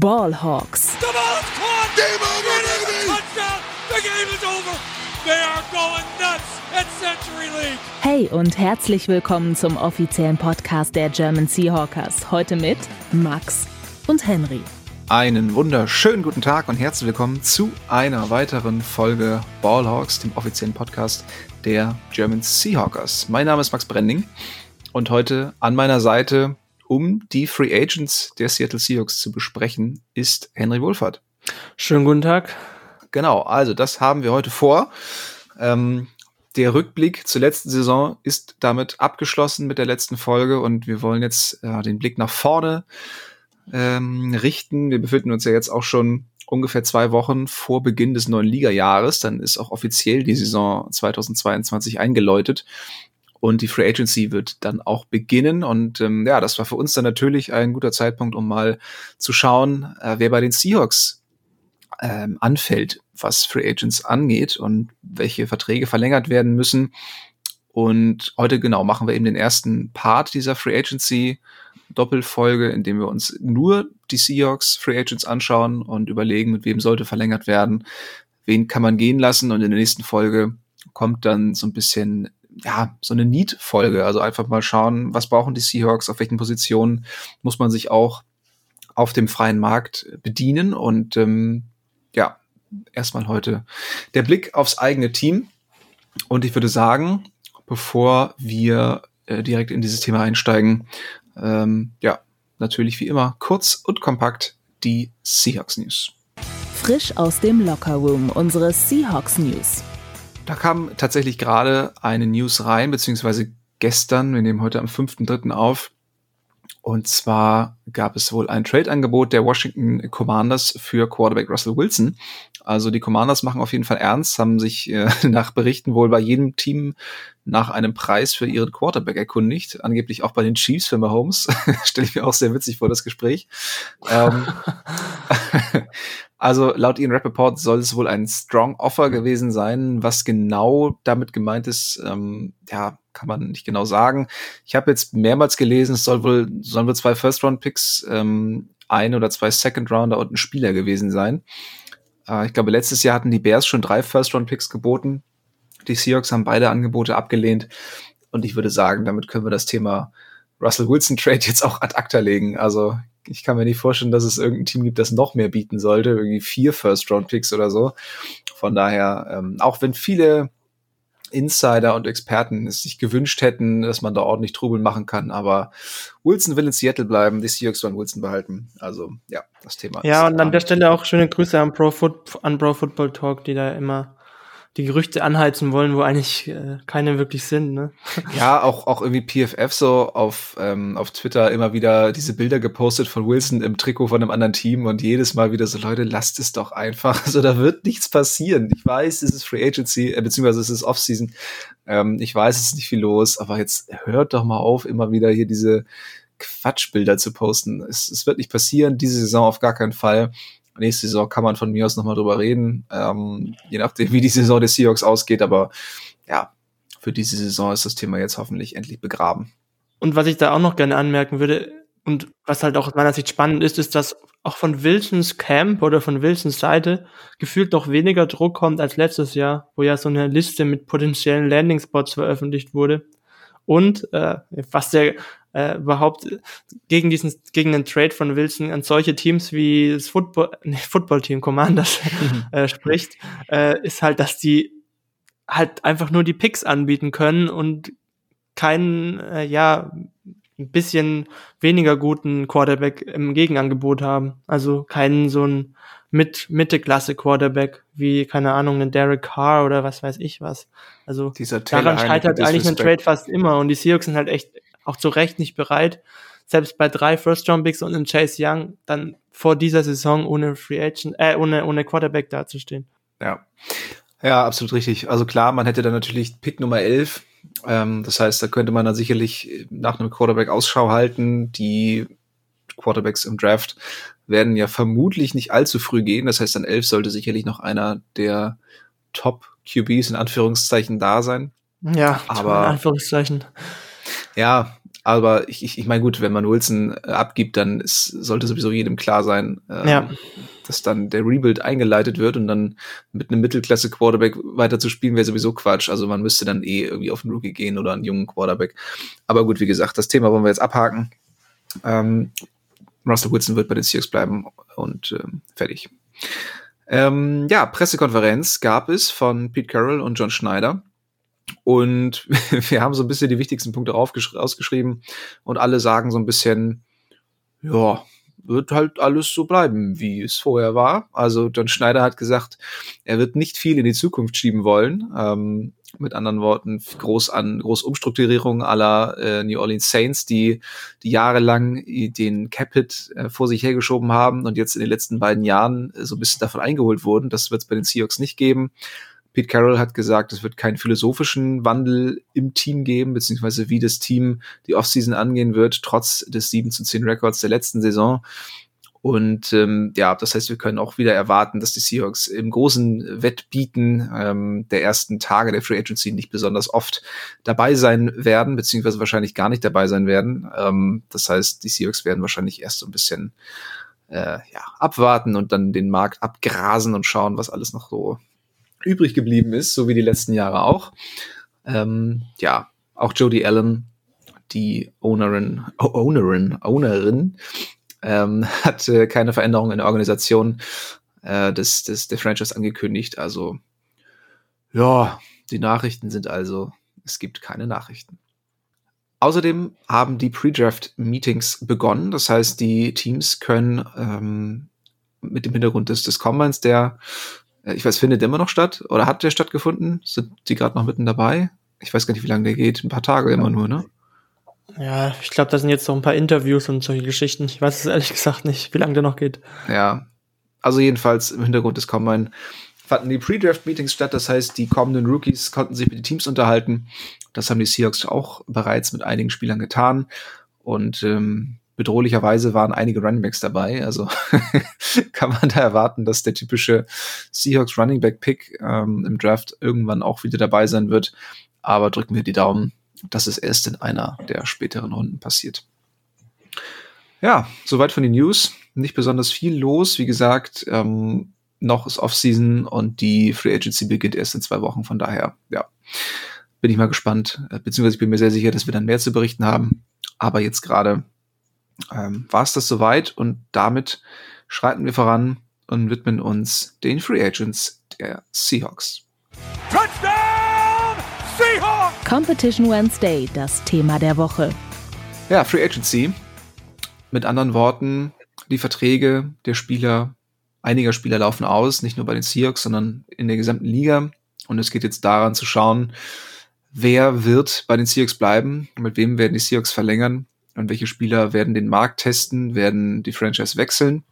Ballhawks. The ball is caught. Game over, baby. Touchdown. The game is over. They are going nuts at Century League. Hey und herzlich willkommen zum offiziellen Podcast der German Seahawkers. Heute mit Max und Henry. Einen wunderschönen guten Tag und herzlich willkommen zu einer weiteren Folge Ballhawks, dem offiziellen Podcast der German Seahawkers. Mein Name ist Max Brending und heute an meiner Seite um die Free Agents der Seattle Seahawks zu besprechen, ist Henry Wohlfahrt. Schönen guten Tag. Genau, also das haben wir heute vor. Ähm, der Rückblick zur letzten Saison ist damit abgeschlossen mit der letzten Folge und wir wollen jetzt äh, den Blick nach vorne ähm, richten. Wir befinden uns ja jetzt auch schon ungefähr zwei Wochen vor Beginn des neuen Ligajahres. Dann ist auch offiziell die Saison 2022 eingeläutet und die Free Agency wird dann auch beginnen. Und ähm, ja, das war für uns dann natürlich ein guter Zeitpunkt, um mal zu schauen, äh, wer bei den Seahawks ähm, anfällt, was Free Agents angeht und welche Verträge verlängert werden müssen. Und heute genau machen wir eben den ersten Part dieser Free Agency Doppelfolge, in dem wir uns nur die Seahawks Free Agents anschauen und überlegen, mit wem sollte verlängert werden, wen kann man gehen lassen. Und in der nächsten Folge kommt dann so ein bisschen ja, so eine Need-Folge. Also einfach mal schauen, was brauchen die Seahawks, auf welchen Positionen muss man sich auch auf dem freien Markt bedienen. Und ähm, ja, erstmal heute der Blick aufs eigene Team. Und ich würde sagen, bevor wir äh, direkt in dieses Thema einsteigen, ähm, ja, natürlich wie immer kurz und kompakt die Seahawks News. Frisch aus dem Locker Room unsere Seahawks News. Da kam tatsächlich gerade eine News rein, beziehungsweise gestern, wir nehmen heute am 5.3. auf. Und zwar gab es wohl ein Trade-Angebot der Washington Commanders für Quarterback Russell Wilson. Also die Commanders machen auf jeden Fall ernst, haben sich äh, nach Berichten wohl bei jedem Team nach einem Preis für ihren Quarterback erkundigt. Angeblich auch bei den Chiefs für Mahomes. Stelle ich mir auch sehr witzig vor, das Gespräch. ähm, also laut Ian Rappaport soll es wohl ein Strong Offer gewesen sein. Was genau damit gemeint ist, ähm, ja, kann man nicht genau sagen. Ich habe jetzt mehrmals gelesen, es soll wohl, sollen wohl zwei First-Round-Picks, ähm, ein oder zwei Second-Rounder und ein Spieler gewesen sein. Äh, ich glaube, letztes Jahr hatten die Bears schon drei First-Round-Picks geboten. Die Seahawks haben beide Angebote abgelehnt. Und ich würde sagen, damit können wir das Thema Russell Wilson Trade jetzt auch ad acta legen. Also ich kann mir nicht vorstellen, dass es irgendein Team gibt, das noch mehr bieten sollte, irgendwie vier First-Round-Picks oder so. Von daher, ähm, auch wenn viele Insider und Experten es sich gewünscht hätten, dass man da ordentlich Trubel machen kann, aber Wilson will in Seattle bleiben, die Seahawks wollen Wilson behalten. Also ja, das Thema. Ja, und an der Stelle auch schöne Grüße an Pro, Foot, an Pro Football Talk, die da immer die Gerüchte anheizen wollen, wo eigentlich äh, keine wirklich sind. Ne? Ja, auch, auch irgendwie PFF so auf, ähm, auf Twitter immer wieder diese Bilder gepostet von Wilson im Trikot von einem anderen Team und jedes Mal wieder so, Leute, lasst es doch einfach. Also da wird nichts passieren. Ich weiß, es ist Free Agency, äh, beziehungsweise es ist Offseason. Ähm, ich weiß, es ist nicht viel los, aber jetzt hört doch mal auf, immer wieder hier diese Quatschbilder zu posten. Es, es wird nicht passieren, diese Saison auf gar keinen Fall. Nächste Saison kann man von mir aus nochmal drüber reden, ähm, je nachdem, wie die Saison des Seahawks ausgeht. Aber ja, für diese Saison ist das Thema jetzt hoffentlich endlich begraben. Und was ich da auch noch gerne anmerken würde, und was halt auch aus meiner Sicht spannend ist, ist, dass auch von Wilsons Camp oder von Wilsons Seite gefühlt noch weniger Druck kommt als letztes Jahr, wo ja so eine Liste mit potenziellen Landing-Spots veröffentlicht wurde. Und äh, was der äh, überhaupt gegen diesen gegen den Trade von Wilson an solche Teams wie das Football nee, Football-Team Commanders äh, spricht, äh, ist halt, dass die halt einfach nur die Picks anbieten können und keinen äh, ja ein bisschen weniger guten Quarterback im Gegenangebot haben. Also keinen so ein mit Mitte-Klasse Quarterback wie keine Ahnung ein Derek Carr oder was weiß ich was. Also daran scheitert eigentlich ein Trade fast immer und die Seahawks sind halt echt auch zu Recht nicht bereit, selbst bei drei First-Round-Picks und einem Chase Young dann vor dieser Saison ohne Free Agent, äh, ohne, ohne Quarterback dazustehen. Ja. Ja, absolut richtig. Also klar, man hätte dann natürlich Pick Nummer 11. Ähm, das heißt, da könnte man dann sicherlich nach einem Quarterback Ausschau halten. Die Quarterbacks im Draft werden ja vermutlich nicht allzu früh gehen. Das heißt, an 11 sollte sicherlich noch einer der Top QBs in Anführungszeichen da sein. Ja, aber in Anführungszeichen. Ja, aber ich, ich, ich meine, gut, wenn man Wilson äh, abgibt, dann ist, sollte sowieso jedem klar sein, ähm, ja. dass dann der Rebuild eingeleitet wird und dann mit einem Mittelklasse-Quarterback weiter zu spielen, wäre sowieso Quatsch. Also man müsste dann eh irgendwie auf einen Rookie gehen oder einen jungen Quarterback. Aber gut, wie gesagt, das Thema wollen wir jetzt abhaken. Ähm, Russell Wilson wird bei den Seahawks bleiben und ähm, fertig. Ähm, ja, Pressekonferenz gab es von Pete Carroll und John Schneider. Und wir haben so ein bisschen die wichtigsten Punkte ausgeschrieben und alle sagen so ein bisschen, ja, wird halt alles so bleiben, wie es vorher war. Also John Schneider hat gesagt, er wird nicht viel in die Zukunft schieben wollen. Ähm, mit anderen Worten, groß an groß Umstrukturierung aller äh, New Orleans Saints, die die jahrelang den Capit äh, vor sich hergeschoben haben und jetzt in den letzten beiden Jahren äh, so ein bisschen davon eingeholt wurden. Das wird es bei den Seahawks nicht geben. Pete Carroll hat gesagt, es wird keinen philosophischen Wandel im Team geben, beziehungsweise wie das Team die Offseason angehen wird, trotz des 7 zu 10 Records der letzten Saison. Und ähm, ja, das heißt, wir können auch wieder erwarten, dass die Seahawks im großen Wettbieten ähm, der ersten Tage der Free Agency nicht besonders oft dabei sein werden, beziehungsweise wahrscheinlich gar nicht dabei sein werden. Ähm, das heißt, die Seahawks werden wahrscheinlich erst so ein bisschen äh, ja, abwarten und dann den Markt abgrasen und schauen, was alles noch so übrig geblieben ist, so wie die letzten Jahre auch. Ähm, ja, auch Jodie Allen, die Ownerin, Ownerin, Ownerin, ähm, hat äh, keine Veränderung in der Organisation äh, des, des, der Franchise angekündigt. Also, ja, die Nachrichten sind also, es gibt keine Nachrichten. Außerdem haben die Pre-Draft-Meetings begonnen. Das heißt, die Teams können ähm, mit dem Hintergrund des, des Combines, der ich weiß, findet der immer noch statt oder hat der stattgefunden? Sind die gerade noch mitten dabei? Ich weiß gar nicht, wie lange der geht. Ein paar Tage immer nur, ne? Ja, ich glaube, da sind jetzt noch ein paar Interviews und solche Geschichten. Ich weiß es ehrlich gesagt nicht, wie lange der noch geht. Ja, also jedenfalls im Hintergrund des Combine fanden die Pre-Draft-Meetings statt. Das heißt, die kommenden Rookies konnten sich mit den Teams unterhalten. Das haben die Seahawks auch bereits mit einigen Spielern getan. Und ähm, bedrohlicherweise waren einige Runningbacks dabei. Also kann man da erwarten, dass der typische Seahawks Runningback Pick ähm, im Draft irgendwann auch wieder dabei sein wird. Aber drücken wir die Daumen, dass es erst in einer der späteren Runden passiert. Ja, soweit von den News. Nicht besonders viel los. Wie gesagt, ähm, noch ist Offseason und die Free Agency beginnt erst in zwei Wochen. Von daher, ja, bin ich mal gespannt. Äh, beziehungsweise ich bin mir sehr sicher, dass wir dann mehr zu berichten haben. Aber jetzt gerade ähm, war es das soweit und damit schreiten wir voran und widmen uns den Free Agents der Seahawks. Touchdown Seahawks! Competition Wednesday, das Thema der Woche. Ja, Free Agency. Mit anderen Worten, die Verträge der Spieler, einiger Spieler laufen aus, nicht nur bei den Seahawks, sondern in der gesamten Liga. Und es geht jetzt daran zu schauen, wer wird bei den Seahawks bleiben, mit wem werden die Seahawks verlängern und welche Spieler werden den Markt testen, werden die Franchise wechseln.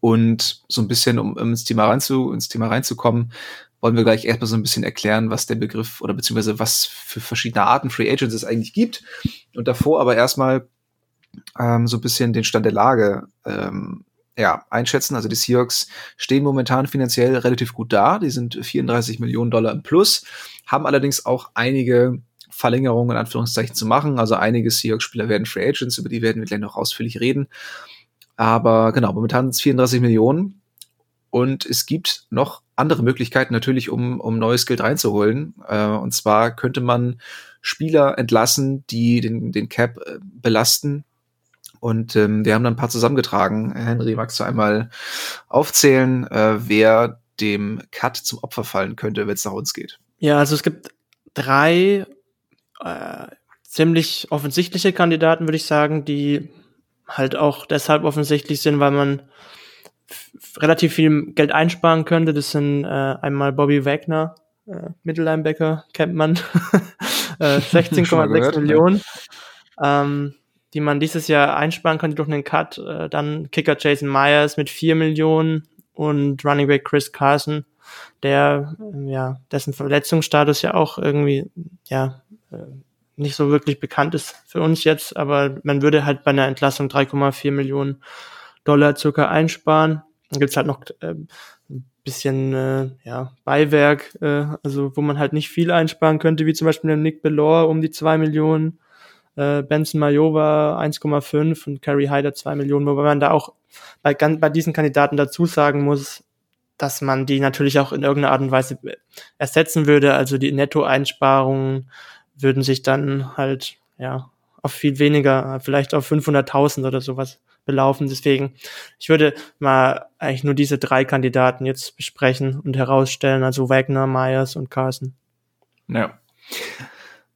Und so ein bisschen, um, ins, Thema reinzu, ins Thema reinzukommen, wollen wir gleich erstmal so ein bisschen erklären, was der Begriff oder beziehungsweise was für verschiedene Arten Free Agents es eigentlich gibt. Und davor aber erstmal ähm, so ein bisschen den Stand der Lage ähm, ja, einschätzen. Also die Seahawks stehen momentan finanziell relativ gut da. Die sind 34 Millionen Dollar im Plus, haben allerdings auch einige Verlängerungen in Anführungszeichen zu machen. Also einige Seahawks-Spieler werden Free Agents, über die werden wir gleich noch ausführlich reden. Aber genau, momentan sind es 34 Millionen. Und es gibt noch andere Möglichkeiten natürlich, um, um neues Geld reinzuholen. Äh, und zwar könnte man Spieler entlassen, die den, den Cap äh, belasten. Und ähm, wir haben dann ein paar zusammengetragen. Henry, magst du einmal aufzählen, äh, wer dem Cut zum Opfer fallen könnte, wenn es nach uns geht? Ja, also es gibt drei äh, ziemlich offensichtliche Kandidaten, würde ich sagen, die halt auch deshalb offensichtlich sind, weil man relativ viel Geld einsparen könnte. Das sind äh, einmal Bobby Wagner, äh, Mittellinebacker, kennt man, äh, 16,6 Millionen, ähm, die man dieses Jahr einsparen könnte durch einen Cut. Äh, dann Kicker Jason Myers mit 4 Millionen und Running Back Chris Carson, der, äh, ja, dessen Verletzungsstatus ja auch irgendwie, ja, äh, nicht so wirklich bekannt ist für uns jetzt, aber man würde halt bei einer Entlassung 3,4 Millionen Dollar circa einsparen. Dann gibt's halt noch äh, ein bisschen äh, ja, Beiwerk, äh, also wo man halt nicht viel einsparen könnte, wie zum Beispiel der Nick Belor um die zwei Millionen. äh, Benson Majova 1,5 und Carrie Hyder 2 Millionen, wobei man da auch bei, bei diesen Kandidaten dazu sagen muss, dass man die natürlich auch in irgendeiner Art und Weise ersetzen würde. Also die Nettoeinsparungen würden sich dann halt, ja, auf viel weniger, vielleicht auf 500.000 oder sowas belaufen. Deswegen, ich würde mal eigentlich nur diese drei Kandidaten jetzt besprechen und herausstellen, also Wagner, Myers und Carson. Ja.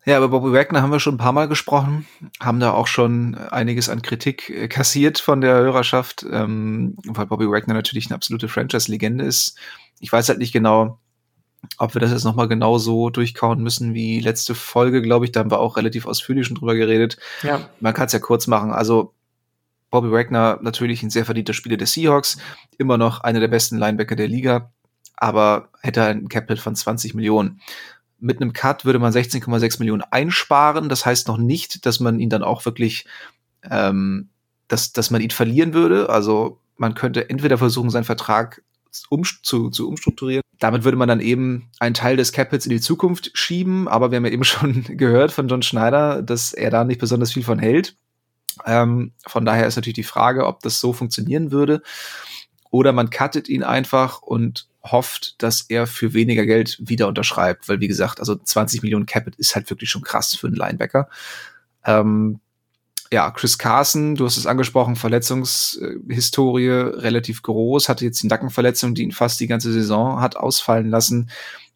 Ja, über Bobby Wagner haben wir schon ein paar Mal gesprochen, haben da auch schon einiges an Kritik äh, kassiert von der Hörerschaft, ähm, weil Bobby Wagner natürlich eine absolute Franchise-Legende ist. Ich weiß halt nicht genau, ob wir das jetzt nochmal genau so durchkauen müssen wie letzte Folge, glaube ich. Da haben wir auch relativ ausführlich schon drüber geredet. Ja. Man kann es ja kurz machen. Also Bobby Wagner natürlich ein sehr verdienter Spieler der Seahawks, immer noch einer der besten Linebacker der Liga, aber hätte ein Capit von 20 Millionen mit einem Cut würde man 16,6 Millionen einsparen. Das heißt noch nicht, dass man ihn dann auch wirklich, ähm, dass, dass man ihn verlieren würde. Also man könnte entweder versuchen, seinen Vertrag um, zu, zu umstrukturieren. Damit würde man dann eben einen Teil des Capits in die Zukunft schieben. Aber wir haben ja eben schon gehört von John Schneider, dass er da nicht besonders viel von hält. Ähm, von daher ist natürlich die Frage, ob das so funktionieren würde. Oder man cuttet ihn einfach und hofft, dass er für weniger Geld wieder unterschreibt, weil wie gesagt, also 20 Millionen Capit ist halt wirklich schon krass für einen Linebacker. Ähm, ja, Chris Carson, du hast es angesprochen, Verletzungshistorie relativ groß, hatte jetzt die Nackenverletzung, die ihn fast die ganze Saison hat ausfallen lassen.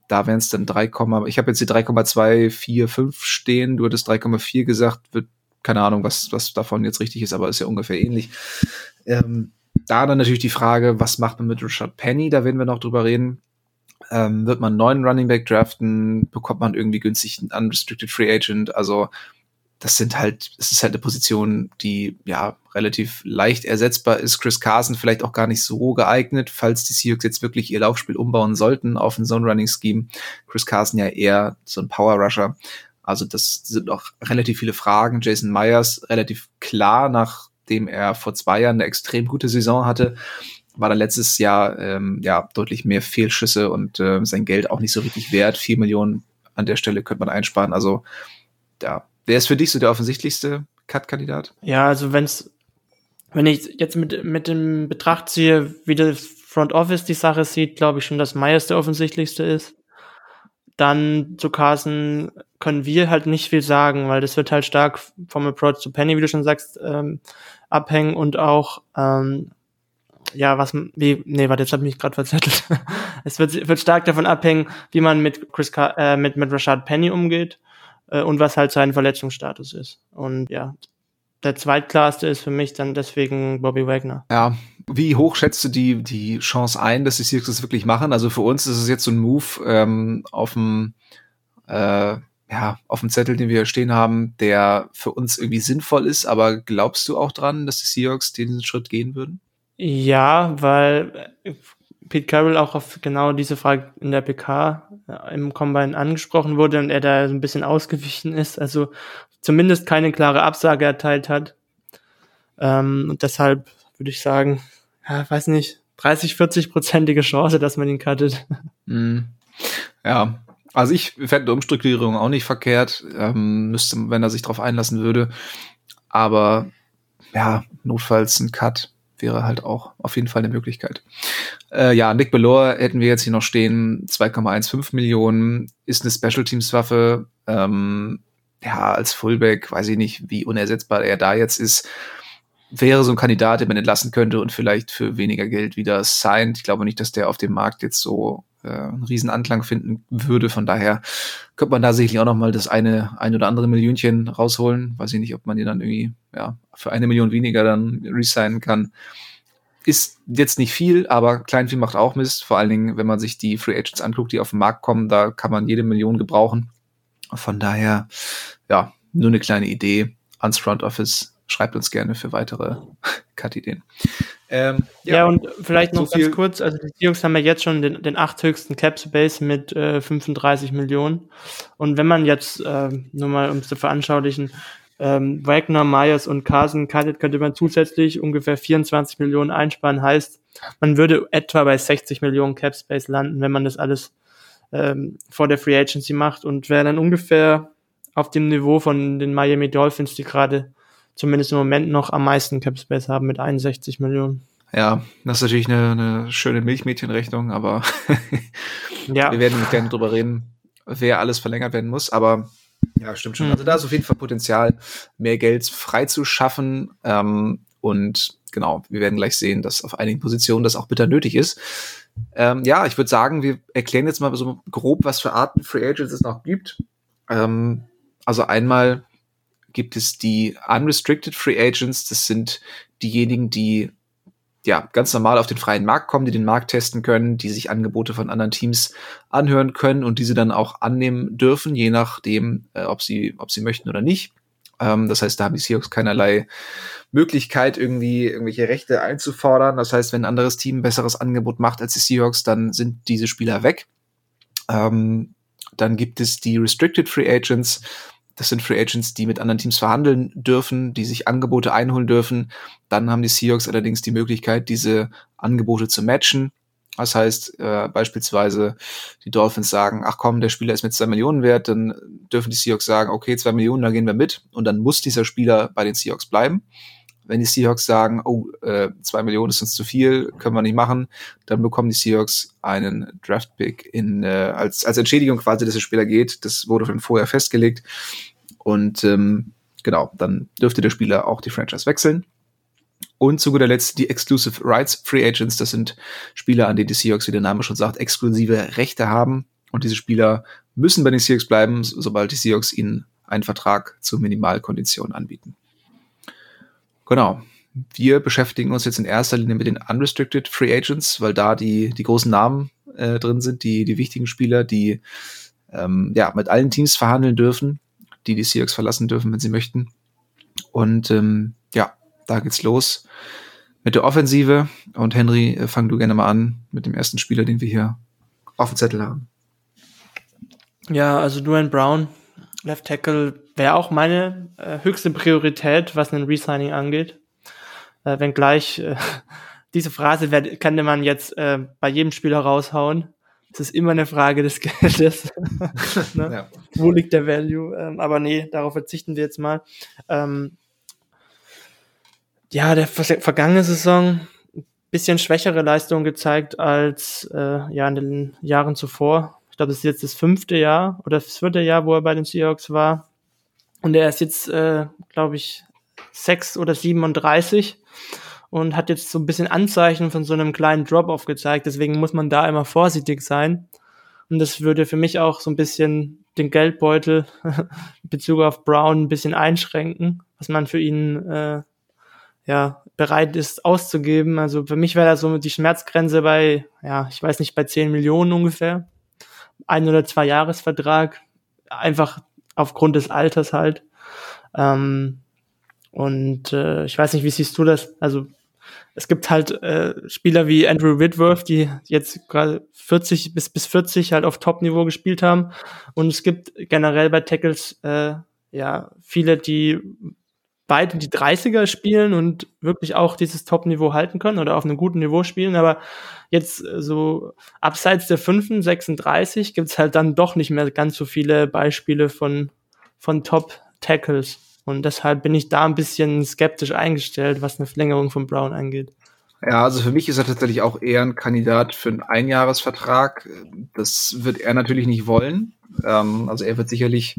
Da wären es dann 3, ich habe jetzt die 3,245 stehen, du hattest 3,4 gesagt, wird keine Ahnung, was, was davon jetzt richtig ist, aber ist ja ungefähr ähnlich. Ähm, da dann natürlich die Frage, was macht man mit Richard Penny? Da werden wir noch drüber reden. Ähm, wird man einen neuen Running Back draften? Bekommt man irgendwie günstig einen Unrestricted Free Agent? Also, das sind halt, es ist halt eine Position, die ja relativ leicht ersetzbar ist. Chris Carson vielleicht auch gar nicht so geeignet, falls die Seahawks jetzt wirklich ihr Laufspiel umbauen sollten auf ein Zone Running Scheme. Chris Carson ja eher so ein Power Rusher. Also das sind auch relativ viele Fragen. Jason Myers relativ klar nach nachdem er vor zwei Jahren eine extrem gute Saison hatte, war da letztes Jahr ähm, ja deutlich mehr Fehlschüsse und äh, sein Geld auch nicht so richtig wert. Vier Millionen an der Stelle könnte man einsparen. Also ja, wer ist für dich so der offensichtlichste Cut-Kandidat? Ja, also wenn's, wenn ich jetzt mit, mit dem Betracht ziehe, wie das Front Office die Sache sieht, glaube ich schon, dass Myers der offensichtlichste ist. Dann zu Carson können wir halt nicht viel sagen, weil das wird halt stark vom Approach zu Penny, wie du schon sagst, ähm, abhängen und auch ähm, ja, was wie nee, warte, jetzt ich mich gerade verzettelt. es wird wird stark davon abhängen, wie man mit Chris äh, mit mit Rashad Penny umgeht äh, und was halt sein Verletzungsstatus ist. Und ja, der zweitklarste ist für mich dann deswegen Bobby Wagner. Ja, wie hoch schätzt du die die Chance ein, dass die Seahawks wirklich machen? Also für uns ist es jetzt so ein Move ähm, auf dem äh, ja, auf dem Zettel, den wir hier stehen haben, der für uns irgendwie sinnvoll ist, aber glaubst du auch dran, dass die Seahawks diesen Schritt gehen würden? Ja, weil äh, Pete Carroll auch auf genau diese Frage in der PK äh, im Combine angesprochen wurde und er da ein bisschen ausgewichen ist, also zumindest keine klare Absage erteilt hat. Ähm, und deshalb würde ich sagen, ja, weiß nicht, 30, 40 prozentige Chance, dass man ihn cuttet. Mm. Ja, also ich fände eine Umstrukturierung auch nicht verkehrt, ähm, müsste, wenn er sich darauf einlassen würde. Aber ja, notfalls ein Cut wäre halt auch auf jeden Fall eine Möglichkeit. Äh, ja, Nick Belor hätten wir jetzt hier noch stehen, 2,15 Millionen, ist eine Special Teams Waffe. Ähm, ja, als Fullback weiß ich nicht, wie unersetzbar er da jetzt ist. Wäre so ein Kandidat, den man entlassen könnte und vielleicht für weniger Geld wieder signed. Ich glaube nicht, dass der auf dem Markt jetzt so äh, einen riesen Anklang finden würde. Von daher könnte man da sicherlich auch noch mal das eine, ein oder andere Millionchen rausholen. Weiß ich nicht, ob man die dann irgendwie ja, für eine Million weniger dann resignen kann. Ist jetzt nicht viel, aber Kleinvieh macht auch Mist. Vor allen Dingen, wenn man sich die Free Agents anguckt, die auf den Markt kommen, da kann man jede Million gebrauchen. Von daher, ja, nur eine kleine Idee ans Front Office. Schreibt uns gerne für weitere Cut-Ideen. Ähm, ja, ja, und vielleicht noch so ganz kurz, also die Jungs haben ja jetzt schon den, den acht höchsten Cap Space mit äh, 35 Millionen. Und wenn man jetzt, äh, nur mal um es zu veranschaulichen, ähm, Wagner, Myers und Carson cuttet, könnte man zusätzlich ungefähr 24 Millionen einsparen. Heißt, man würde etwa bei 60 Millionen Cap Space landen, wenn man das alles ähm, vor der Free Agency macht und wäre dann ungefähr auf dem Niveau von den Miami Dolphins, die gerade zumindest im Moment noch am meisten Cap Space haben mit 61 Millionen. Ja, das ist natürlich eine, eine schöne Milchmädchenrechnung, aber ja. wir werden gerne drüber reden, wer alles verlängert werden muss. Aber ja, stimmt schon. Mhm. Also da ist auf jeden Fall Potenzial, mehr Geld freizuschaffen. Ähm, und genau, wir werden gleich sehen, dass auf einigen Positionen das auch bitter nötig ist. Ähm, ja, ich würde sagen, wir erklären jetzt mal so grob, was für Arten Free Agents es noch gibt. Ähm, also einmal gibt es die Unrestricted Free Agents. Das sind diejenigen, die ja, ganz normal auf den freien Markt kommen, die den Markt testen können, die sich Angebote von anderen Teams anhören können und diese dann auch annehmen dürfen, je nachdem, äh, ob sie, ob sie möchten oder nicht. Ähm, das heißt, da haben die Seahawks keinerlei Möglichkeit, irgendwie irgendwelche Rechte einzufordern. Das heißt, wenn ein anderes Team ein besseres Angebot macht als die Seahawks, dann sind diese Spieler weg. Ähm, dann gibt es die Restricted Free Agents. Das sind Free Agents, die mit anderen Teams verhandeln dürfen, die sich Angebote einholen dürfen. Dann haben die Seahawks allerdings die Möglichkeit, diese Angebote zu matchen. Das heißt, äh, beispielsweise die Dolphins sagen, ach komm, der Spieler ist mit zwei Millionen wert, dann dürfen die Seahawks sagen, okay, zwei Millionen, da gehen wir mit. Und dann muss dieser Spieler bei den Seahawks bleiben. Wenn die Seahawks sagen, oh, äh, zwei Millionen ist uns zu viel, können wir nicht machen, dann bekommen die Seahawks einen Draftpick in, äh, als, als Entschädigung quasi, dass der Spieler geht. Das wurde schon vorher festgelegt. Und ähm, genau, dann dürfte der Spieler auch die Franchise wechseln. Und zu guter Letzt die Exclusive Rights Free Agents. Das sind Spieler, an denen die Seahawks, wie der Name schon sagt, exklusive Rechte haben. Und diese Spieler müssen bei den Seahawks bleiben, sobald die Seahawks ihnen einen Vertrag zur Minimalkondition anbieten. Genau. Wir beschäftigen uns jetzt in erster Linie mit den Unrestricted Free Agents, weil da die, die großen Namen äh, drin sind, die, die wichtigen Spieler, die ähm, ja, mit allen Teams verhandeln dürfen die die Seahawks verlassen dürfen, wenn sie möchten. Und ähm, ja, da geht's los mit der Offensive. Und Henry, äh, fang du gerne mal an mit dem ersten Spieler, den wir hier auf dem Zettel haben. Ja, also Duane Brown, Left Tackle, wäre auch meine äh, höchste Priorität, was ein Resigning angeht. Äh, wenngleich äh, diese Phrase werd, könnte man jetzt äh, bei jedem Spieler raushauen. Es ist immer eine Frage des Geldes. ne? ja. Wo liegt der Value? Ähm, aber nee, darauf verzichten wir jetzt mal. Ähm, ja, der vergangene Saison bisschen schwächere Leistung gezeigt als äh, ja in den Jahren zuvor. Ich glaube, das ist jetzt das fünfte Jahr oder das vierte Jahr, wo er bei den Seahawks war. Und er ist jetzt, äh, glaube ich, sechs oder 37 und hat jetzt so ein bisschen Anzeichen von so einem kleinen Drop-off gezeigt. Deswegen muss man da immer vorsichtig sein. Und das würde für mich auch so ein bisschen den Geldbeutel in Bezug auf Brown ein bisschen einschränken, was man für ihn äh, ja bereit ist auszugeben. Also für mich wäre da so die Schmerzgrenze bei, ja, ich weiß nicht, bei 10 Millionen ungefähr. Ein oder zwei Jahresvertrag. Einfach aufgrund des Alters halt. Ähm, und äh, ich weiß nicht, wie siehst du das? Also es gibt halt äh, Spieler wie Andrew Whitworth, die jetzt gerade 40 bis bis 40 halt auf Top-Niveau gespielt haben. Und es gibt generell bei Tackles äh, ja viele, die in die 30er spielen und wirklich auch dieses Top-Niveau halten können oder auf einem guten Niveau spielen. Aber jetzt äh, so abseits der 5, 36 gibt's halt dann doch nicht mehr ganz so viele Beispiele von, von Top-Tackles. Und deshalb bin ich da ein bisschen skeptisch eingestellt, was eine Verlängerung von Brown angeht. Ja, also für mich ist er tatsächlich auch eher ein Kandidat für einen Einjahresvertrag. Das wird er natürlich nicht wollen. Ähm, also er wird sicherlich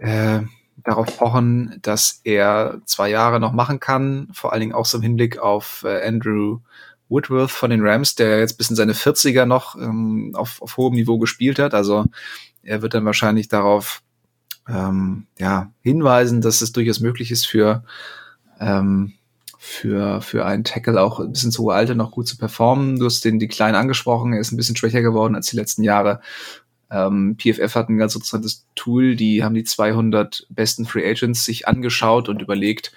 äh, darauf pochen, dass er zwei Jahre noch machen kann. Vor allen Dingen auch so im Hinblick auf äh, Andrew Woodworth von den Rams, der jetzt bis in seine 40er noch ähm, auf, auf hohem Niveau gespielt hat. Also er wird dann wahrscheinlich darauf ähm, ja, hinweisen, dass es durchaus möglich ist für, ähm, für, für einen Tackle auch ein bisschen zu hohe Alter noch gut zu performen. Du hast den die Klein angesprochen, er ist ein bisschen schwächer geworden als die letzten Jahre. Ähm, PFF hat ein ganz interessantes Tool, die haben die 200 besten Free Agents sich angeschaut und überlegt,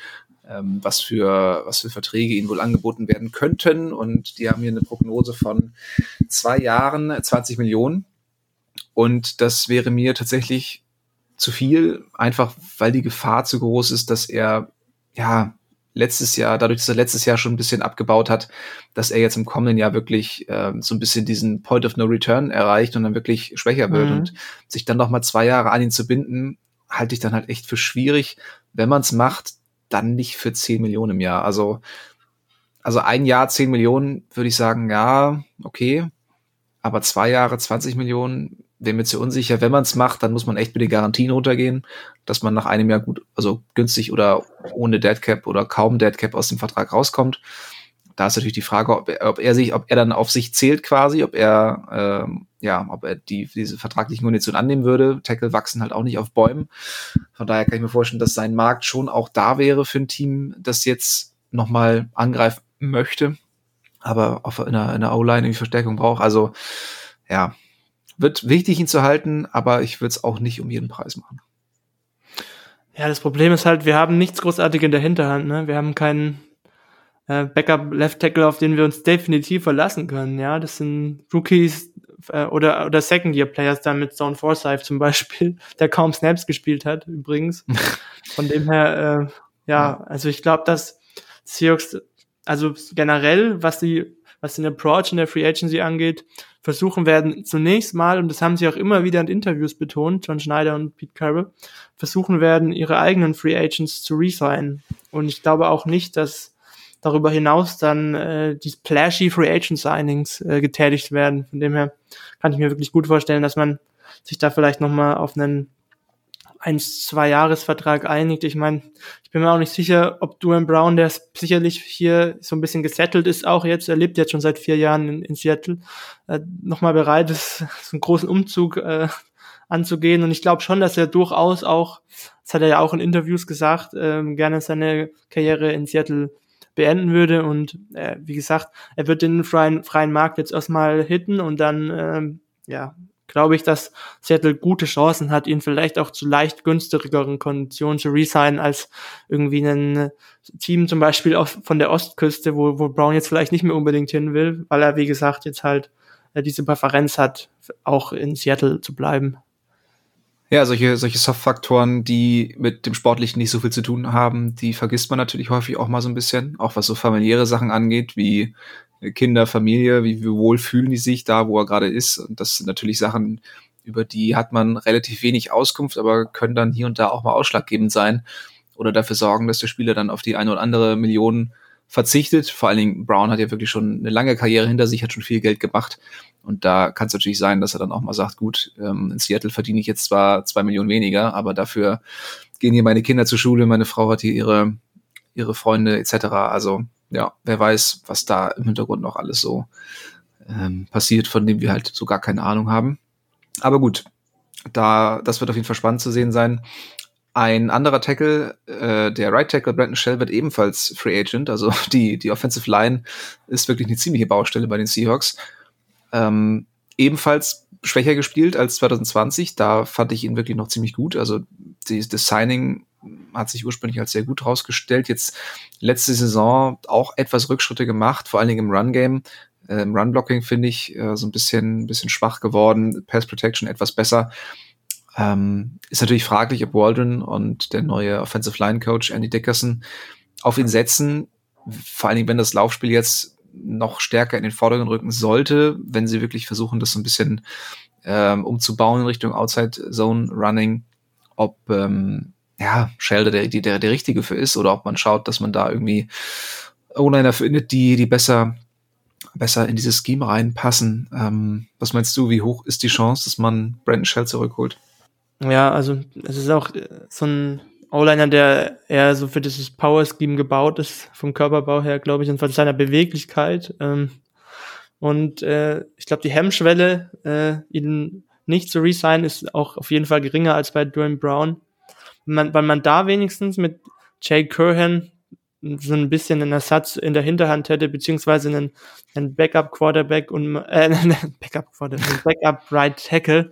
ähm, was für was für Verträge ihnen wohl angeboten werden könnten. Und die haben hier eine Prognose von zwei Jahren 20 Millionen. Und das wäre mir tatsächlich zu viel, einfach weil die Gefahr zu groß ist, dass er ja letztes Jahr, dadurch, dass er letztes Jahr schon ein bisschen abgebaut hat, dass er jetzt im kommenden Jahr wirklich äh, so ein bisschen diesen Point of No Return erreicht und dann wirklich schwächer wird mhm. und sich dann noch mal zwei Jahre an ihn zu binden, halte ich dann halt echt für schwierig, wenn man es macht, dann nicht für 10 Millionen im Jahr. Also, also ein Jahr 10 Millionen würde ich sagen, ja, okay. Aber zwei Jahre 20 Millionen wäre mir zu unsicher. Wenn man es macht, dann muss man echt mit den Garantien runtergehen, dass man nach einem Jahr gut, also günstig oder ohne Deadcap oder kaum Deadcap aus dem Vertrag rauskommt. Da ist natürlich die Frage, ob er, ob er sich, ob er dann auf sich zählt quasi, ob er, ähm, ja, ob er die, diese vertraglichen Konditionen annehmen würde. Tackle wachsen halt auch nicht auf Bäumen. Von daher kann ich mir vorstellen, dass sein Markt schon auch da wäre für ein Team, das jetzt nochmal angreifen möchte, aber auf einer, einer O-Line irgendwie Verstärkung braucht. Also, ja, wird wichtig, ihn zu halten, aber ich würde es auch nicht um jeden Preis machen. Ja, das Problem ist halt, wir haben nichts großartig in der Hinterhand. Ne? Wir haben keinen äh, Backup Left Tackle, auf den wir uns definitiv verlassen können. Ja, das sind Rookies äh, oder oder Second Year Players dann mit Stone Forsyth zum Beispiel, der kaum Snaps gespielt hat übrigens. Von dem her, äh, ja, also ich glaube, dass Seahawks, also generell, was die was den Approach in der Free Agency angeht, versuchen werden, zunächst mal, und das haben sie auch immer wieder in Interviews betont, John Schneider und Pete Carroll, versuchen werden, ihre eigenen Free Agents zu resignen. Und ich glaube auch nicht, dass darüber hinaus dann äh, die splashy Free Agent Signings äh, getätigt werden. Von dem her kann ich mir wirklich gut vorstellen, dass man sich da vielleicht nochmal auf einen eins, zwei Jahresvertrag einigt. Ich meine, ich bin mir auch nicht sicher, ob Duane Brown, der sicherlich hier so ein bisschen gesettelt ist, auch jetzt, er lebt jetzt schon seit vier Jahren in, in Seattle, äh, nochmal bereit ist, so einen großen Umzug äh, anzugehen. Und ich glaube schon, dass er durchaus auch, das hat er ja auch in Interviews gesagt, äh, gerne seine Karriere in Seattle beenden würde. Und äh, wie gesagt, er wird den freien, freien Markt jetzt erstmal hitten und dann ähm, ja, glaube ich, dass Seattle gute Chancen hat, ihn vielleicht auch zu leicht günstigeren Konditionen zu resignen als irgendwie ein Team zum Beispiel auf, von der Ostküste, wo, wo Brown jetzt vielleicht nicht mehr unbedingt hin will, weil er, wie gesagt, jetzt halt äh, diese Präferenz hat, auch in Seattle zu bleiben. Ja, solche, solche Soft-Faktoren, die mit dem Sportlichen nicht so viel zu tun haben, die vergisst man natürlich häufig auch mal so ein bisschen, auch was so familiäre Sachen angeht, wie Kinder, Familie, wie, wie wohl fühlen die sich da, wo er gerade ist. Und das sind natürlich Sachen, über die hat man relativ wenig Auskunft, aber können dann hier und da auch mal ausschlaggebend sein oder dafür sorgen, dass der Spieler dann auf die eine oder andere Million verzichtet. Vor allen Dingen Brown hat ja wirklich schon eine lange Karriere hinter sich, hat schon viel Geld gemacht. Und da kann es natürlich sein, dass er dann auch mal sagt, gut, ähm, in Seattle verdiene ich jetzt zwar zwei Millionen weniger, aber dafür gehen hier meine Kinder zur Schule, meine Frau hat hier ihre, ihre Freunde etc. Also ja, wer weiß, was da im Hintergrund noch alles so ähm, passiert, von dem wir halt so gar keine Ahnung haben. Aber gut, da, das wird auf jeden Fall spannend zu sehen sein. Ein anderer Tackle, äh, der Right Tackle Brandon Shell wird ebenfalls Free Agent. Also die, die Offensive Line ist wirklich eine ziemliche Baustelle bei den Seahawks. Ähm, ebenfalls schwächer gespielt als 2020. Da fand ich ihn wirklich noch ziemlich gut. Also die, das Signing hat sich ursprünglich als sehr gut rausgestellt. Jetzt letzte Saison auch etwas Rückschritte gemacht, vor allen Dingen im Run-Game. Äh, Im Run-Blocking finde ich äh, so ein bisschen, bisschen schwach geworden. Pass Protection etwas besser. Ähm, ist natürlich fraglich, ob Waldron und der neue Offensive Line Coach Andy Dickerson auf ihn setzen. Vor allen Dingen, wenn das Laufspiel jetzt noch stärker in den Vordergrund rücken sollte, wenn sie wirklich versuchen, das so ein bisschen ähm, umzubauen in Richtung Outside Zone Running, ob ähm, ja, Shelder der, der, der richtige für ist oder ob man schaut, dass man da irgendwie O-Liner findet, die, die besser, besser in dieses Scheme reinpassen. Ähm, was meinst du, wie hoch ist die Chance, dass man Brandon Shell zurückholt? Ja, also es ist auch äh, so ein O-Liner, der eher so für dieses Power-Scheme gebaut ist, vom Körperbau her, glaube ich, und von seiner Beweglichkeit. Ähm, und äh, ich glaube, die Hemmschwelle, äh, ihn nicht zu resignen, ist auch auf jeden Fall geringer als bei Dwayne Brown man, weil man da wenigstens mit Jay Curhan so ein bisschen einen Ersatz in der Hinterhand hätte, beziehungsweise einen, einen Backup Quarterback und äh, einen Backup Quarterback, Backup Right Tackle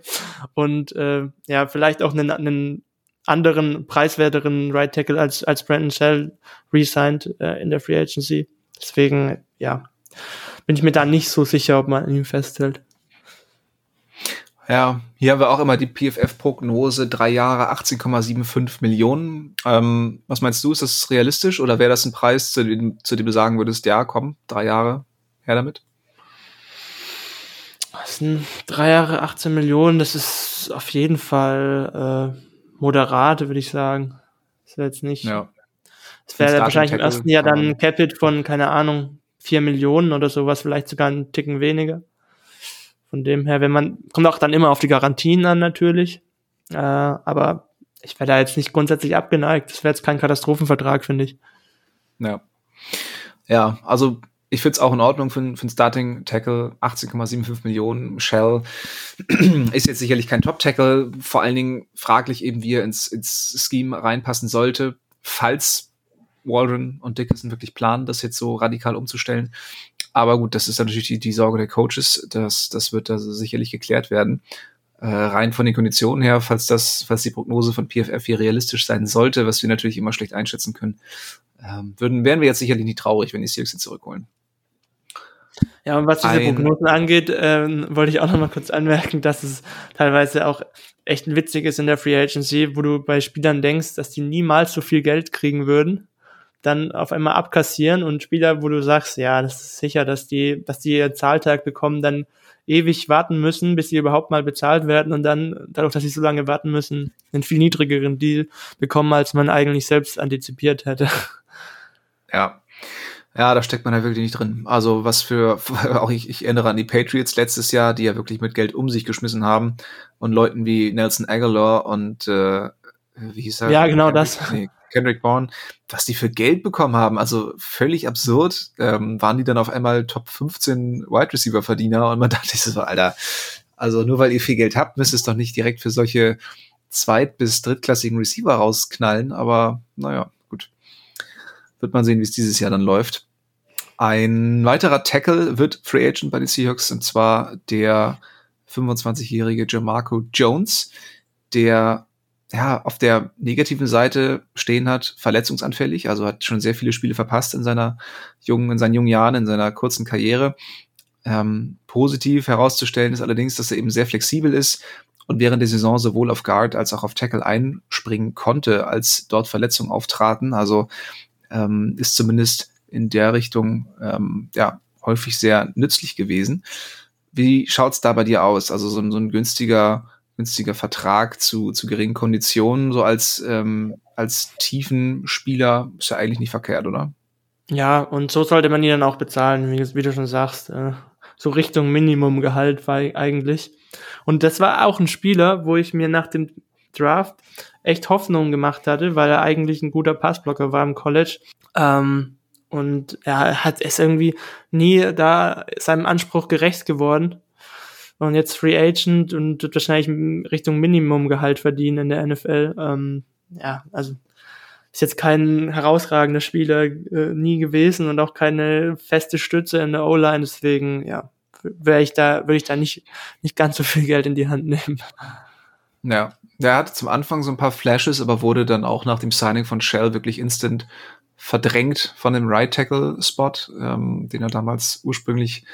und äh, ja, vielleicht auch einen, einen anderen, preiswerteren Right Tackle als, als Brandon Shell resigned äh, in der Free Agency. Deswegen, ja, bin ich mir da nicht so sicher, ob man an ihm festhält. Ja, hier haben wir auch immer die PFF-Prognose, drei Jahre 18,75 Millionen. Ähm, was meinst du, ist das realistisch oder wäre das ein Preis, zu dem, zu dem du sagen würdest, ja, komm, drei Jahre, her damit? Das sind drei Jahre 18 Millionen, das ist auf jeden Fall moderat, würde ich sagen. Das wäre jetzt nicht. Ja. Es wäre wahrscheinlich im ersten Jahr dann ein Capit von, keine Ahnung, vier Millionen oder sowas, vielleicht sogar einen Ticken weniger. Von dem her, wenn man, kommt auch dann immer auf die Garantien an natürlich. Äh, aber ich wäre da jetzt nicht grundsätzlich abgeneigt. Das wäre jetzt kein Katastrophenvertrag, finde ich. Ja. Ja, also ich finde es auch in Ordnung für, für einen Starting Tackle. 18,75 Millionen. Shell ist jetzt sicherlich kein Top Tackle. Vor allen Dingen fraglich eben, wie er ins, ins Scheme reinpassen sollte, falls Waldron und Dickinson wirklich planen, das jetzt so radikal umzustellen. Aber gut, das ist natürlich die, die Sorge der Coaches. Das, das wird da sicherlich geklärt werden. Äh, rein von den Konditionen her, falls das, falls die Prognose von PFF hier realistisch sein sollte, was wir natürlich immer schlecht einschätzen können, ähm, würden, wären wir jetzt sicherlich nicht traurig, wenn die Seahawks ihn zurückholen. Ja, und was diese Ein- Prognosen angeht, ähm, wollte ich auch noch mal kurz anmerken, dass es teilweise auch echt ein witzig ist in der Free Agency, wo du bei Spielern denkst, dass die niemals so viel Geld kriegen würden, dann auf einmal abkassieren und Spieler, wo du sagst, ja, das ist sicher, dass die, dass die ihren Zahltag bekommen, dann ewig warten müssen, bis sie überhaupt mal bezahlt werden und dann, dadurch, dass sie so lange warten müssen, einen viel niedrigeren Deal bekommen, als man eigentlich selbst antizipiert hätte. Ja. Ja, da steckt man ja wirklich nicht drin. Also was für, auch ich, ich erinnere an die Patriots letztes Jahr, die ja wirklich mit Geld um sich geschmissen haben und Leuten wie Nelson Aguilar und äh, wie hieß er? Ja, genau Kendrick, das. Nee, Kendrick Bourne, was die für Geld bekommen haben, also völlig absurd, ähm, waren die dann auf einmal Top 15 Wide Receiver Verdiener und man dachte so, Alter, also nur weil ihr viel Geld habt, müsst ihr es doch nicht direkt für solche zweit- bis drittklassigen Receiver rausknallen, aber naja, gut. Wird man sehen, wie es dieses Jahr dann läuft. Ein weiterer Tackle wird Free Agent bei den Seahawks und zwar der 25-jährige Jamarco Jones, der ja auf der negativen Seite stehen hat, verletzungsanfällig, also hat schon sehr viele Spiele verpasst in seiner jungen, in seinen jungen Jahren, in seiner kurzen Karriere. Ähm, positiv herauszustellen ist allerdings, dass er eben sehr flexibel ist und während der Saison sowohl auf Guard als auch auf Tackle einspringen konnte, als dort Verletzungen auftraten. Also ähm, ist zumindest in der Richtung ähm, ja häufig sehr nützlich gewesen. Wie schaut's da bei dir aus? Also so, so ein günstiger günstiger Vertrag zu, zu geringen Konditionen, so als, ähm, als tiefen Spieler ist ja eigentlich nicht verkehrt, oder? Ja, und so sollte man ihn dann auch bezahlen, wie, wie du schon sagst. Äh, so Richtung Minimumgehalt war eigentlich. Und das war auch ein Spieler, wo ich mir nach dem Draft echt Hoffnung gemacht hatte, weil er eigentlich ein guter Passblocker war im College. Ähm, und er hat es irgendwie nie da seinem Anspruch gerecht geworden. Und jetzt Free Agent und wird wahrscheinlich Richtung Minimumgehalt verdienen in der NFL. Ähm, ja, also ist jetzt kein herausragender Spieler äh, nie gewesen und auch keine feste Stütze in der O-Line, deswegen ja, wäre ich da würde ich da nicht nicht ganz so viel Geld in die Hand nehmen. Ja, der hatte zum Anfang so ein paar Flashes, aber wurde dann auch nach dem Signing von Shell wirklich instant verdrängt von dem Right Tackle Spot, ähm, den er damals ursprünglich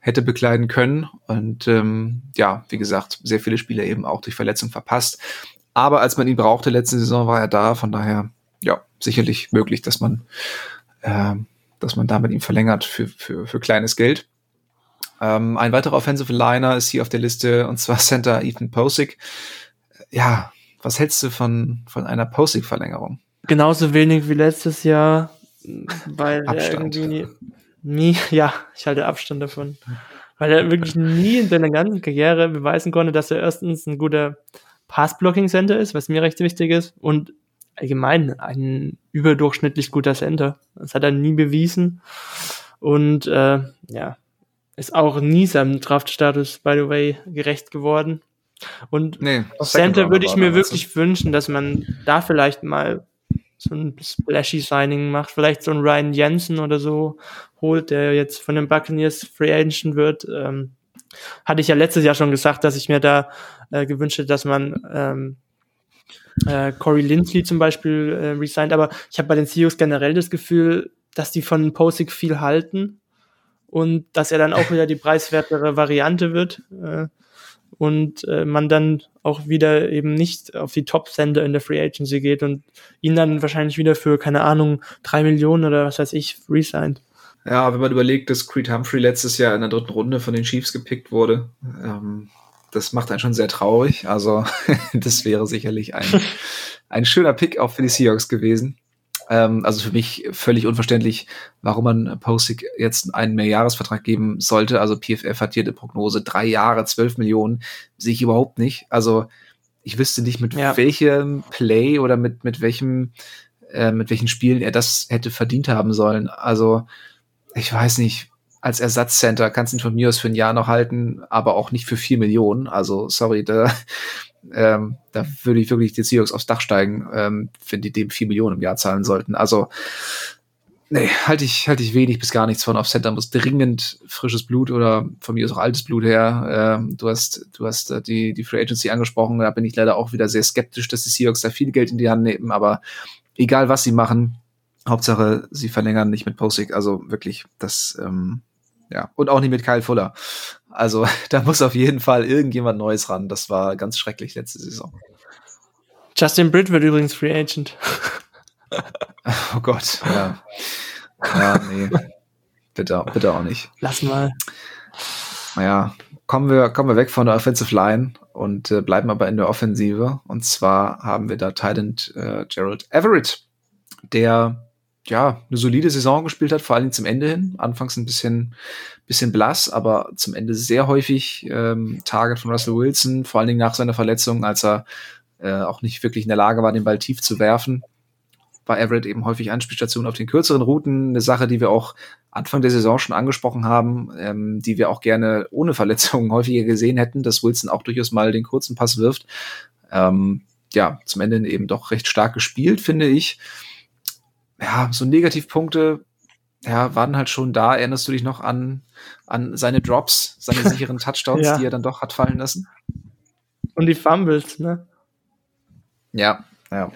hätte bekleiden können. Und ähm, ja, wie gesagt, sehr viele Spiele eben auch durch Verletzung verpasst. Aber als man ihn brauchte letzte Saison, war er da. Von daher, ja, sicherlich möglich, dass man, äh, dass man da mit ihm verlängert für, für, für kleines Geld. Ähm, ein weiterer Offensive Liner ist hier auf der Liste, und zwar Center Ethan Posick. Ja, was hältst du von, von einer Posick-Verlängerung? Genauso wenig wie letztes Jahr, weil Abstand. irgendwie nie, ja, ich halte Abstand davon. Weil er wirklich nie in seiner ganzen Karriere beweisen konnte, dass er erstens ein guter Pass-Blocking-Center ist, was mir recht wichtig ist, und allgemein ein überdurchschnittlich guter Center. Das hat er nie bewiesen. Und äh, ja, ist auch nie seinem Draft-Status, by the way, gerecht geworden. Und Nee, Center würde ich mir damals, wirklich wünschen, dass man da vielleicht mal so ein splashy Signing macht, vielleicht so ein Ryan Jensen oder so holt, der jetzt von den Buccaneers Free Agent wird. Ähm, hatte ich ja letztes Jahr schon gesagt, dass ich mir da äh, gewünscht hätte, dass man ähm, äh, Corey Lindsley zum Beispiel äh, resigned, aber ich habe bei den Seahawks generell das Gefühl, dass die von Posick viel halten und dass er dann auch wieder die preiswertere Variante wird. Äh, und äh, man dann auch wieder eben nicht auf die Top-Sender in der Free Agency geht und ihn dann wahrscheinlich wieder für, keine Ahnung, drei Millionen oder was weiß ich, resigned. Ja, wenn man überlegt, dass Creed Humphrey letztes Jahr in der dritten Runde von den Chiefs gepickt wurde, ähm, das macht einen schon sehr traurig. Also das wäre sicherlich ein, ein schöner Pick auch für die Seahawks gewesen. Ähm, also für mich völlig unverständlich, warum man Posick jetzt einen Mehrjahresvertrag geben sollte. Also PFF hat hier eine Prognose, drei Jahre, zwölf Millionen, sehe ich überhaupt nicht. Also ich wüsste nicht, mit ja. welchem Play oder mit, mit welchem, äh, mit welchen Spielen er das hätte verdient haben sollen. Also ich weiß nicht, als Ersatzcenter kannst du ihn von mir aus für ein Jahr noch halten, aber auch nicht für vier Millionen. Also sorry, da ähm, da würde ich wirklich die Seahawks aufs Dach steigen, ähm, wenn die dem vier Millionen im Jahr zahlen sollten. Also, nee, halte ich, halte ich wenig bis gar nichts von. Auf Center muss dringend frisches Blut oder von mir aus auch altes Blut her. Ähm, du hast, du hast äh, die, die Free Agency angesprochen. Da bin ich leider auch wieder sehr skeptisch, dass die Seahawks da viel Geld in die Hand nehmen. Aber egal was sie machen, Hauptsache sie verlängern nicht mit Posick. Also wirklich, das, ähm, ja, und auch nicht mit Kyle Fuller. Also da muss auf jeden Fall irgendjemand Neues ran. Das war ganz schrecklich letzte Saison. Justin Britt wird übrigens Free Agent. oh Gott, ja. Ja, nee. Bitte, bitte auch nicht. Lass mal. Naja, kommen wir, kommen wir weg von der Offensive Line und äh, bleiben aber in der Offensive. Und zwar haben wir da Titan äh, Gerald Everett, der ja, eine solide Saison gespielt hat, vor allem zum Ende hin. Anfangs ein bisschen, bisschen blass, aber zum Ende sehr häufig ähm, Target von Russell Wilson, vor allen Dingen nach seiner Verletzung, als er äh, auch nicht wirklich in der Lage war, den Ball tief zu werfen, war Everett eben häufig Anspielstation auf den kürzeren Routen. Eine Sache, die wir auch Anfang der Saison schon angesprochen haben, ähm, die wir auch gerne ohne Verletzungen häufiger gesehen hätten, dass Wilson auch durchaus mal den kurzen Pass wirft. Ähm, ja, zum Ende eben doch recht stark gespielt, finde ich ja, so Negativpunkte, ja, waren halt schon da. Erinnerst du dich noch an, an seine Drops, seine sicheren Touchdowns, ja. die er dann doch hat fallen lassen? Und die Fumbles, ne? Ja, ja.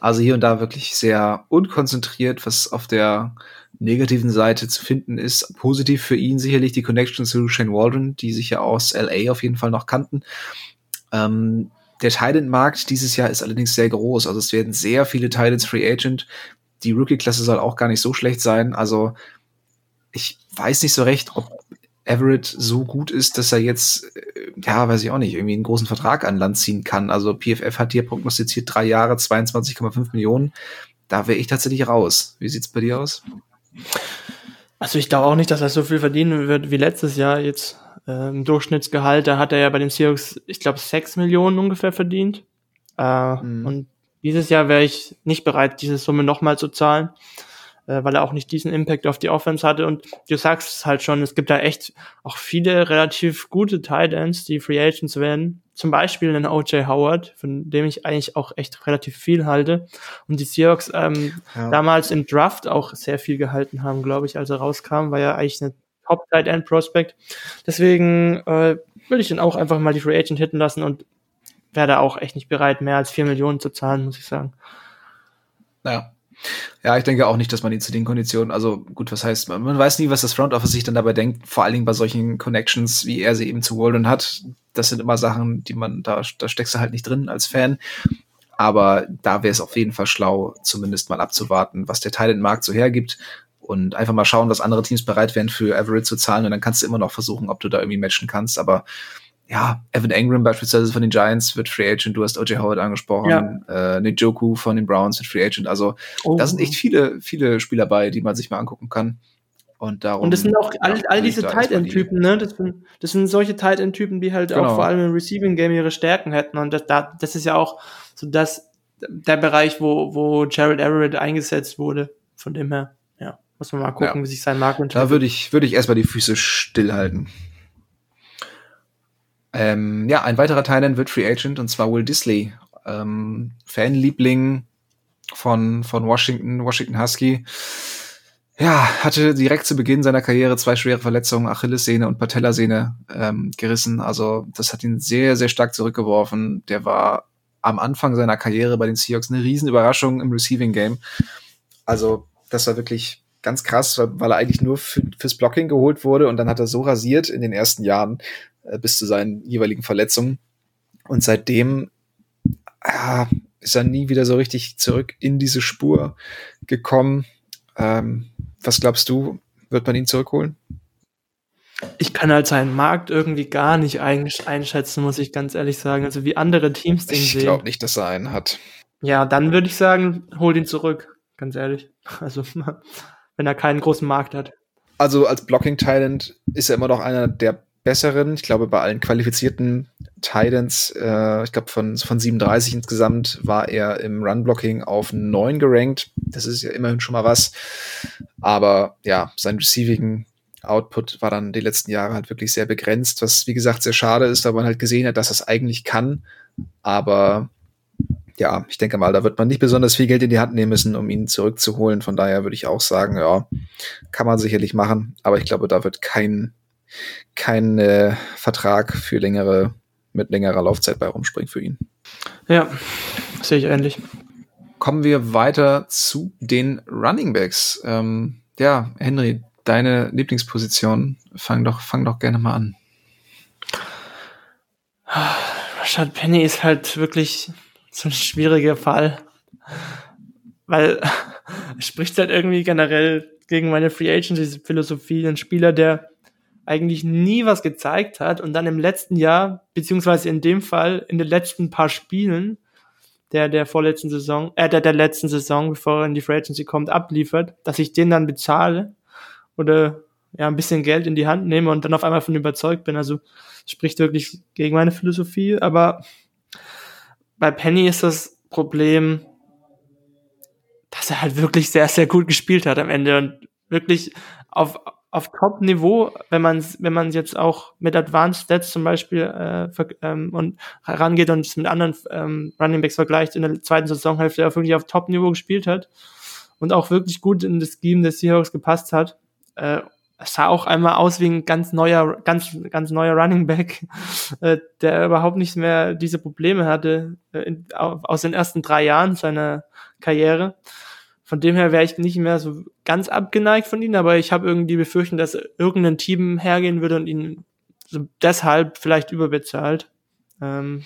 Also hier und da wirklich sehr unkonzentriert, was auf der negativen Seite zu finden ist. Positiv für ihn sicherlich die Connection zu Shane Waldron, die sich ja aus LA auf jeden Fall noch kannten. Ähm, der Thailand-Markt dieses Jahr ist allerdings sehr groß. Also es werden sehr viele Titans Free Agent die Rookie-Klasse soll auch gar nicht so schlecht sein. Also ich weiß nicht so recht, ob Everett so gut ist, dass er jetzt, äh, ja, weiß ich auch nicht, irgendwie einen großen Vertrag an Land ziehen kann. Also PFF hat hier prognostiziert drei Jahre, 22,5 Millionen. Da wäre ich tatsächlich raus. Wie sieht's bei dir aus? Also ich glaube auch nicht, dass er so viel verdienen wird wie letztes Jahr jetzt. Äh, Im Durchschnittsgehalt, da hat er ja bei den Seahawks, ich glaube, 6 Millionen ungefähr verdient. Äh, mhm. Und dieses Jahr wäre ich nicht bereit, diese Summe nochmal zu zahlen, äh, weil er auch nicht diesen Impact auf die Offense hatte. Und du sagst es halt schon, es gibt da echt auch viele relativ gute Tight Ends, die Free Agents werden. Zum Beispiel einen O.J. Howard, von dem ich eigentlich auch echt relativ viel halte. Und die Seahawks ähm, ja. damals im Draft auch sehr viel gehalten haben, glaube ich, als er rauskam, war ja eigentlich eine Top Tight End Prospect. Deswegen äh, will ich ihn auch einfach mal die Free Agent hitten lassen und wäre da auch echt nicht bereit, mehr als vier Millionen zu zahlen, muss ich sagen. Ja. Ja, ich denke auch nicht, dass man ihn zu den Konditionen, also gut, was heißt, man, man weiß nie, was das Front Office sich dann dabei denkt, vor allen Dingen bei solchen Connections, wie er sie eben zu Walden hat. Das sind immer Sachen, die man, da, da steckst du halt nicht drin als Fan. Aber da wäre es auf jeden Fall schlau, zumindest mal abzuwarten, was der Talentmarkt so hergibt und einfach mal schauen, was andere Teams bereit wären für Everett zu zahlen und dann kannst du immer noch versuchen, ob du da irgendwie matchen kannst. Aber ja, Evan Engram beispielsweise von den Giants wird Free Agent, du hast OJ Howard angesprochen, ja. äh, Nick Joku von den Browns wird Free Agent. Also oh. da sind echt viele, viele Spieler bei, die man sich mal angucken kann. Und darum. Und das sind auch all, all diese Tight End Typen, ne? Das sind, das sind solche Tight End Typen, die halt genau. auch vor allem im Receiving Game ihre Stärken hätten. Und das, da, das ist ja auch so das, der Bereich, wo, wo Jared Everett eingesetzt wurde. Von dem her, ja, muss man mal gucken, ja. wie sich sein Markt entwickelt. Da würde ich, würde ich erstmal die Füße stillhalten. Ähm, ja, ein weiterer Thailand wird Free Agent und zwar Will Disley, ähm, Fanliebling von, von Washington, Washington Husky. Ja, hatte direkt zu Beginn seiner Karriere zwei schwere Verletzungen, Achillessehne und Patellasehne ähm, gerissen. Also das hat ihn sehr, sehr stark zurückgeworfen. Der war am Anfang seiner Karriere bei den Seahawks eine Riesenüberraschung im Receiving Game. Also das war wirklich ganz krass, weil er eigentlich nur für, fürs Blocking geholt wurde und dann hat er so rasiert in den ersten Jahren, äh, bis zu seinen jeweiligen Verletzungen. Und seitdem ja, ist er nie wieder so richtig zurück in diese Spur gekommen. Ähm, was glaubst du, wird man ihn zurückholen? Ich kann halt seinen Markt irgendwie gar nicht einschätzen, muss ich ganz ehrlich sagen. Also wie andere Teams den ich sehen. Ich glaube nicht, dass er einen hat. Ja, dann würde ich sagen, hol ihn zurück, ganz ehrlich. Also wenn er keinen großen Markt hat. Also als Blocking Talent ist er immer noch einer der besseren. Ich glaube, bei allen qualifizierten Titans, äh, ich glaube von, von 37 insgesamt, war er im Run-Blocking auf 9 gerankt. Das ist ja immerhin schon mal was. Aber ja, sein Receiving Output war dann die letzten Jahre halt wirklich sehr begrenzt, was wie gesagt sehr schade ist, weil man halt gesehen hat, dass es eigentlich kann. Aber ja, ich denke mal, da wird man nicht besonders viel Geld in die Hand nehmen müssen, um ihn zurückzuholen. Von daher würde ich auch sagen, ja, kann man sicherlich machen. Aber ich glaube, da wird kein kein äh, Vertrag für längere, mit längerer Laufzeit bei rumspringen für ihn. Ja, sehe ich ähnlich. Kommen wir weiter zu den Running Backs. Ähm, ja, Henry, deine Lieblingsposition. Fang doch, fang doch gerne mal an. Rashad Penny ist halt wirklich so ein schwieriger Fall, weil er spricht halt irgendwie generell gegen meine Free Agency Philosophie. Ein Spieler, der eigentlich nie was gezeigt hat und dann im letzten Jahr, beziehungsweise in dem Fall in den letzten paar Spielen der der vorletzten Saison, äh, der der letzten Saison, bevor er in die Free Agency kommt, abliefert, dass ich den dann bezahle oder ja ein bisschen Geld in die Hand nehme und dann auf einmal von überzeugt bin. Also spricht wirklich gegen meine Philosophie, aber bei Penny ist das Problem, dass er halt wirklich sehr, sehr gut gespielt hat am Ende und wirklich auf, auf Top-Niveau, wenn man wenn man jetzt auch mit Advanced Stats zum Beispiel äh, ähm, und herangeht und es mit anderen ähm, Running Backs vergleicht in der zweiten Saisonhälfte, auch wirklich auf Top-Niveau gespielt hat und auch wirklich gut in das Scheme des Seahawks gepasst hat. Äh, es sah auch einmal aus wie ein ganz neuer, ganz, ganz neuer Running Back, äh, der überhaupt nicht mehr diese Probleme hatte äh, in, aus den ersten drei Jahren seiner Karriere. Von dem her wäre ich nicht mehr so ganz abgeneigt von ihnen, aber ich habe irgendwie die Befürchtung, dass irgendein Team hergehen würde und ihn so deshalb vielleicht überbezahlt. Ähm,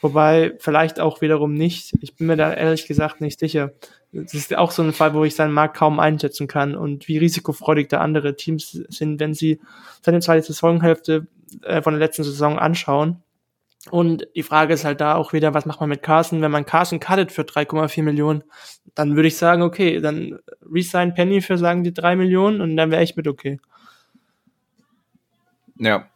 wobei vielleicht auch wiederum nicht. Ich bin mir da ehrlich gesagt nicht sicher. Das ist auch so ein Fall, wo ich seinen Markt kaum einschätzen kann und wie risikofreudig da andere Teams sind, wenn sie seine zweite Saisonhälfte äh, von der letzten Saison anschauen und die Frage ist halt da auch wieder, was macht man mit Carson? Wenn man Carson cuttet für 3,4 Millionen, dann würde ich sagen, okay, dann resign Penny für, sagen die, 3 Millionen und dann wäre ich mit okay. Ja.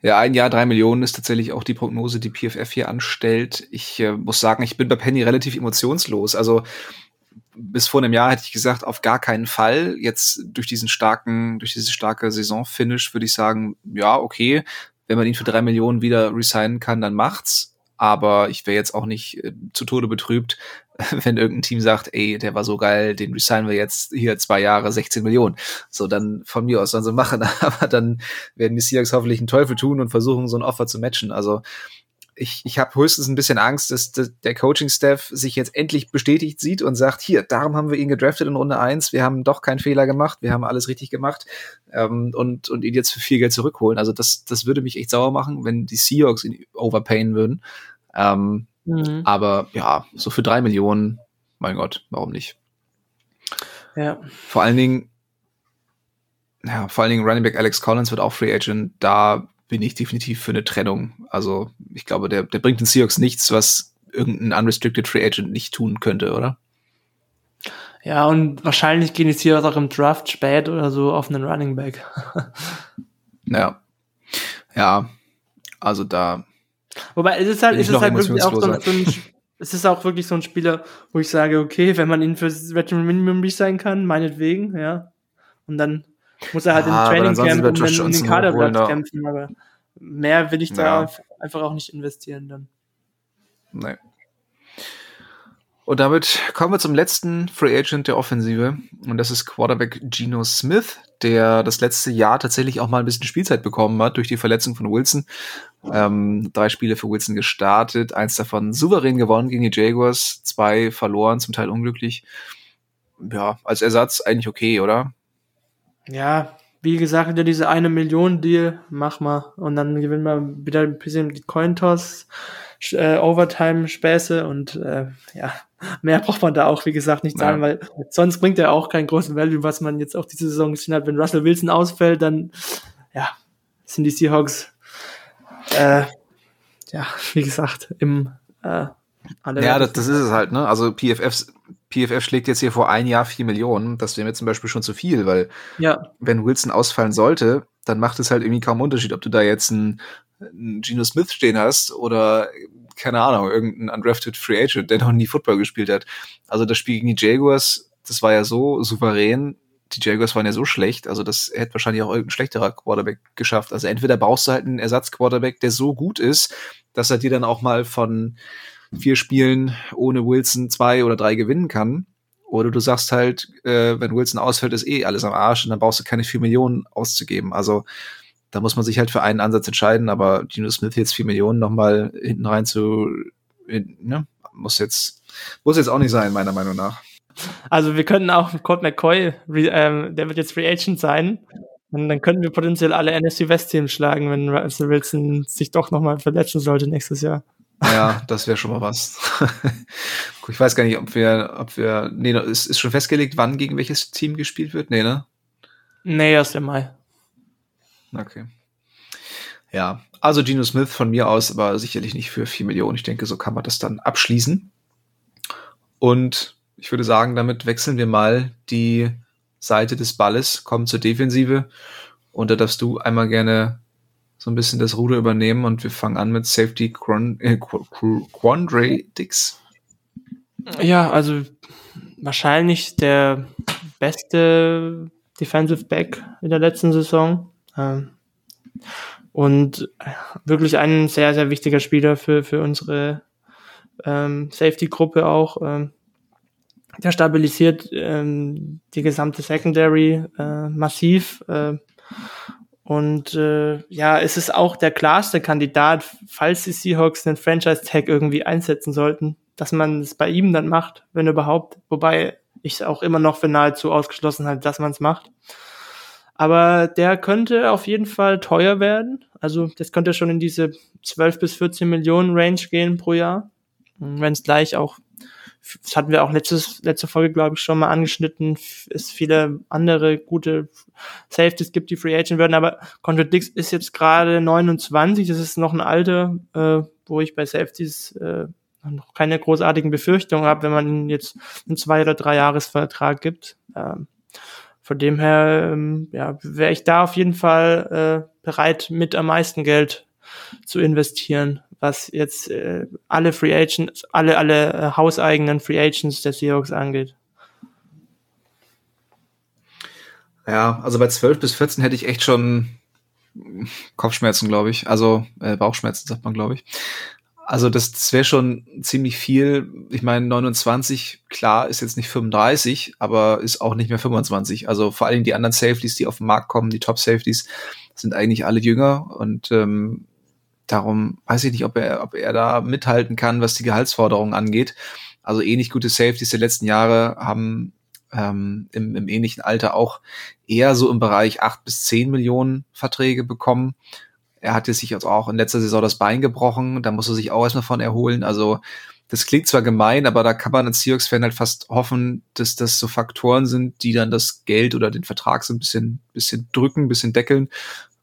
Ja, ein Jahr, drei Millionen ist tatsächlich auch die Prognose, die PFF hier anstellt. Ich äh, muss sagen, ich bin bei Penny relativ emotionslos. Also bis vor einem Jahr hätte ich gesagt, auf gar keinen Fall. Jetzt durch diesen starken, durch diese starke Saisonfinish würde ich sagen, ja, okay, wenn man ihn für drei Millionen wieder resignen kann, dann macht's. Aber ich wäre jetzt auch nicht äh, zu Tode betrübt, wenn irgendein Team sagt, ey, der war so geil, den resignen wir jetzt hier zwei Jahre, 16 Millionen. So, dann von mir aus sollen sie machen. Aber dann werden die Seahawks hoffentlich einen Teufel tun und versuchen, so ein Offer zu matchen. Also ich, ich habe höchstens ein bisschen Angst, dass der Coaching-Staff sich jetzt endlich bestätigt sieht und sagt, hier, darum haben wir ihn gedraftet in Runde eins. wir haben doch keinen Fehler gemacht, wir haben alles richtig gemacht ähm, und, und ihn jetzt für viel Geld zurückholen. Also das, das würde mich echt sauer machen, wenn die Seahawks ihn overpayen würden. Ähm, mhm. Aber ja, so für drei Millionen, mein Gott, warum nicht? Ja. Vor allen Dingen, ja, vor allen Dingen Running Back Alex Collins wird auch Free Agent. Da bin ich definitiv für eine Trennung. Also ich glaube, der, der bringt den Seahawks nichts, was irgendein Unrestricted Free Agent nicht tun könnte, oder? Ja, und wahrscheinlich gehen die Seahawks auch im Draft spät oder so auf einen Running Back. ja. Ja, also da. Wobei es ist halt, es ist halt wirklich auch so, so ein, es ist auch wirklich so ein Spieler, wo ich sage, okay, wenn man ihn fürs Veteran Minimum sein kann, meinetwegen, ja. Und dann muss er halt ja, im Training Camp um den, um den Kaderplatz kämpfen, aber mehr will ich da ja. einfach auch nicht investieren dann. Nee. Und damit kommen wir zum letzten Free Agent der Offensive. Und das ist Quarterback Geno Smith, der das letzte Jahr tatsächlich auch mal ein bisschen Spielzeit bekommen hat durch die Verletzung von Wilson. Ähm, drei Spiele für Wilson gestartet, eins davon souverän gewonnen gegen die Jaguars, zwei verloren, zum Teil unglücklich. Ja, als Ersatz eigentlich okay, oder? Ja, wie gesagt, wieder diese eine Million Deal, mach mal. Und dann gewinnen wir wieder ein bisschen die Cointoss, äh, Overtime-Späße und äh, ja, mehr braucht man da auch, wie gesagt, nicht sagen, ja. weil sonst bringt er auch keinen großen Value, was man jetzt auch diese Saison gesehen hat. Wenn Russell Wilson ausfällt, dann ja, sind die Seahawks, äh, ja, wie gesagt, im äh, alle ja, das, das ist es halt, ne? Also PFF, PFF schlägt jetzt hier vor ein Jahr vier Millionen. Das wäre mir zum Beispiel schon zu viel, weil ja. wenn Wilson ausfallen sollte, dann macht es halt irgendwie kaum Unterschied, ob du da jetzt einen, einen Geno Smith stehen hast oder keine Ahnung, irgendein undrafted Free Agent, der noch nie Football gespielt hat. Also das Spiel gegen die Jaguars, das war ja so souverän. Die Jaguars waren ja so schlecht, also das hätte wahrscheinlich auch irgendein schlechterer Quarterback geschafft. Also entweder baust du halt einen Ersatzquarterback, der so gut ist, dass er dir dann auch mal von vier Spielen ohne Wilson zwei oder drei gewinnen kann. Oder du sagst halt, äh, wenn Wilson ausfällt, ist eh alles am Arsch und dann brauchst du keine vier Millionen auszugeben. Also da muss man sich halt für einen Ansatz entscheiden, aber Geno Smith jetzt vier Millionen nochmal hinten rein zu, ne, muss jetzt, muss jetzt auch nicht sein, meiner Meinung nach. Also wir können auch Colt McCoy, ähm, der wird jetzt Free Agent sein. Und dann könnten wir potenziell alle NFC West Teams schlagen, wenn Russell Wilson sich doch nochmal verletzen sollte nächstes Jahr. Ja, das wäre schon mal was. ich weiß gar nicht, ob wir, ob wir, nee, ist, ist schon festgelegt, wann gegen welches Team gespielt wird? Nee, ne? Nee, erst im Mai. Okay. Ja, also Geno Smith von mir aus, aber sicherlich nicht für 4 Millionen. Ich denke, so kann man das dann abschließen. Und ich würde sagen, damit wechseln wir mal die Seite des Balles, kommen zur Defensive. Und da darfst du einmal gerne so ein bisschen das Ruder übernehmen und wir fangen an mit Safety äh, Quandre Dix. Ja, also wahrscheinlich der beste Defensive Back in der letzten Saison. Ähm, und wirklich ein sehr, sehr wichtiger Spieler für, für unsere ähm, Safety-Gruppe auch. Ähm, der stabilisiert ähm, die gesamte Secondary äh, massiv. Äh, und äh, ja, es ist auch der klarste Kandidat, falls die Seahawks einen Franchise-Tag irgendwie einsetzen sollten, dass man es bei ihm dann macht, wenn überhaupt. Wobei ich es auch immer noch für nahezu ausgeschlossen halte, dass man es macht. Aber der könnte auf jeden Fall teuer werden. Also das könnte schon in diese 12 bis 14 Millionen Range gehen pro Jahr. Wenn es gleich auch das hatten wir auch letztes, letzte Folge, glaube ich, schon mal angeschnitten, es viele andere gute Safeties gibt, die Free Agent werden, aber Contra Dix ist jetzt gerade 29, das ist noch ein Alter, äh, wo ich bei Safeties äh, noch keine großartigen Befürchtungen habe, wenn man ihnen jetzt einen zwei- oder drei Jahresvertrag gibt. Ähm, von dem her, ähm, ja, wäre ich da auf jeden Fall äh, bereit, mit am meisten Geld zu investieren was jetzt äh, alle Free Agents, alle, alle äh, hauseigenen Free Agents der Seahawks angeht. Ja, also bei 12 bis 14 hätte ich echt schon Kopfschmerzen, glaube ich. Also äh, Bauchschmerzen, sagt man, glaube ich. Also das, das wäre schon ziemlich viel. Ich meine, 29, klar, ist jetzt nicht 35, aber ist auch nicht mehr 25. Also vor allem die anderen Safeties, die auf den Markt kommen, die Top-Safeties, sind eigentlich alle jünger und ähm, Darum weiß ich nicht, ob er, ob er da mithalten kann, was die Gehaltsforderungen angeht. Also ähnlich gute Safeties der letzten Jahre haben ähm, im, im ähnlichen Alter auch eher so im Bereich acht bis zehn Millionen Verträge bekommen. Er hatte sich also auch in letzter Saison das Bein gebrochen, da muss er sich auch erstmal von erholen. Also das klingt zwar gemein, aber da kann man als Seahawks-Fan halt fast hoffen, dass das so Faktoren sind, die dann das Geld oder den Vertrag so ein bisschen, bisschen drücken, bisschen deckeln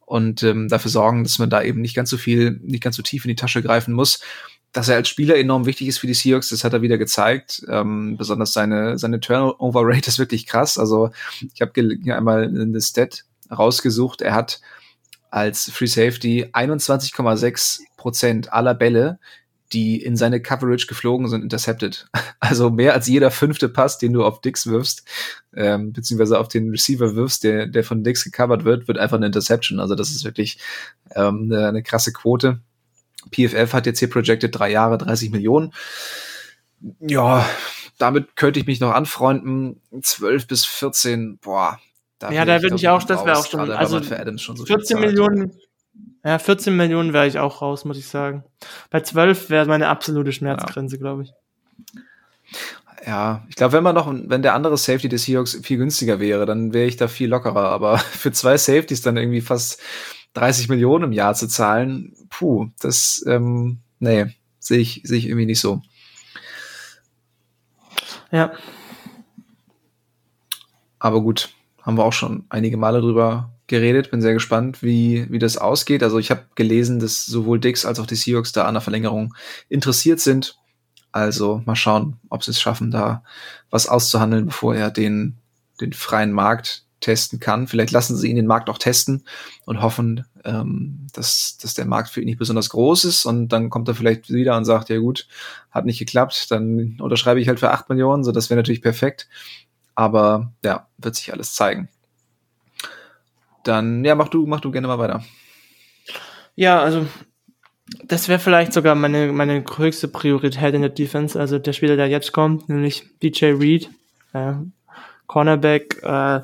und ähm, dafür sorgen, dass man da eben nicht ganz so viel, nicht ganz so tief in die Tasche greifen muss. Dass er als Spieler enorm wichtig ist für die Seahawks, das hat er wieder gezeigt. Ähm, besonders seine, seine Turnover Rate ist wirklich krass. Also ich habe hier einmal eine Stat rausgesucht. Er hat als Free Safety 21,6 Prozent aller Bälle, die in seine Coverage geflogen sind, intercepted. Also mehr als jeder fünfte Pass, den du auf Dix wirfst, ähm, beziehungsweise auf den Receiver wirfst, der, der von Dix gecovert wird, wird einfach eine Interception. Also das ist wirklich ähm, eine, eine krasse Quote. PFF hat jetzt hier projected drei Jahre, 30 Millionen. Ja, damit könnte ich mich noch anfreunden. 12 bis 14, boah. Da ja, da würde ich auch, das wäre auch schon, also für Adams schon so 14 Millionen, ja, 14 Millionen wäre ich auch raus, muss ich sagen. Bei 12 wäre meine absolute Schmerzgrenze, ja. glaube ich. Ja, ich glaube, wenn man noch, wenn der andere Safety des Seahawks viel günstiger wäre, dann wäre ich da viel lockerer. Aber für zwei Safeties dann irgendwie fast 30 Millionen im Jahr zu zahlen, puh, das, ähm, nee, sehe ich, sehe ich irgendwie nicht so. Ja. Aber gut, haben wir auch schon einige Male drüber geredet. Bin sehr gespannt, wie, wie das ausgeht. Also ich habe gelesen, dass sowohl Dix als auch die Seahawks da an der Verlängerung interessiert sind. Also mal schauen, ob sie es schaffen, da was auszuhandeln, bevor er den, den freien Markt testen kann. Vielleicht lassen sie ihn den Markt auch testen und hoffen, ähm, dass, dass der Markt für ihn nicht besonders groß ist und dann kommt er vielleicht wieder und sagt, ja gut, hat nicht geklappt, dann unterschreibe ich halt für acht Millionen, so das wäre natürlich perfekt. Aber ja, wird sich alles zeigen. Dann, ja, mach du, mach du gerne mal weiter. Ja, also das wäre vielleicht sogar meine, meine höchste Priorität in der Defense. Also der Spieler, der jetzt kommt, nämlich DJ Reed, äh, Cornerback, äh,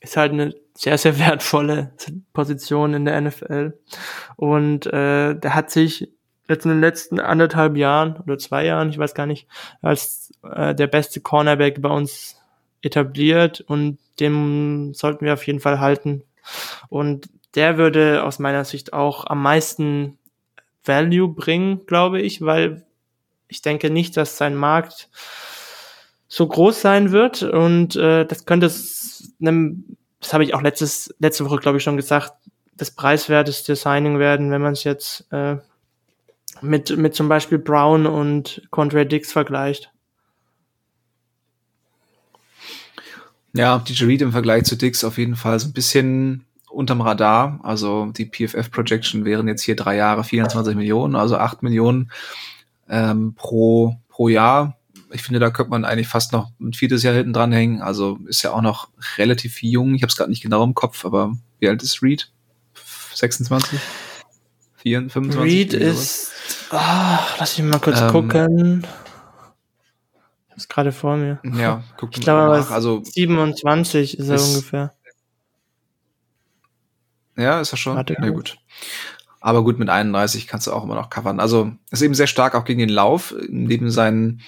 ist halt eine sehr, sehr wertvolle Position in der NFL. Und äh, der hat sich jetzt in den letzten anderthalb Jahren oder zwei Jahren, ich weiß gar nicht, als äh, der beste Cornerback bei uns etabliert und dem sollten wir auf jeden Fall halten. Und der würde aus meiner Sicht auch am meisten Value bringen, glaube ich, weil ich denke nicht, dass sein Markt so groß sein wird und äh, das könnte einem, das habe ich auch letztes, letzte Woche, glaube ich, schon gesagt, das preiswerteste Signing werden, wenn man es jetzt äh, mit, mit zum Beispiel Brown und Contra Dix vergleicht. Ja, DJ Reed im Vergleich zu Dix auf jeden Fall so ein bisschen unterm Radar. Also die PFF-Projection wären jetzt hier drei Jahre 24 Millionen, also acht Millionen ähm, pro, pro Jahr. Ich finde, da könnte man eigentlich fast noch ein viertes Jahr hinten dranhängen. Also ist ja auch noch relativ jung. Ich habe es gerade nicht genau im Kopf, aber wie alt ist Reed? 26? 24, 25? Reed ist, oh, lass mich mal kurz ähm, gucken ist gerade vor mir. Ja, guck ich glaube, nach. Also 27 ist er ist, ungefähr. Ja, ist er schon. Warte, Na gut. Aber gut, mit 31 kannst du auch immer noch covern. Also ist eben sehr stark auch gegen den Lauf, neben seinen,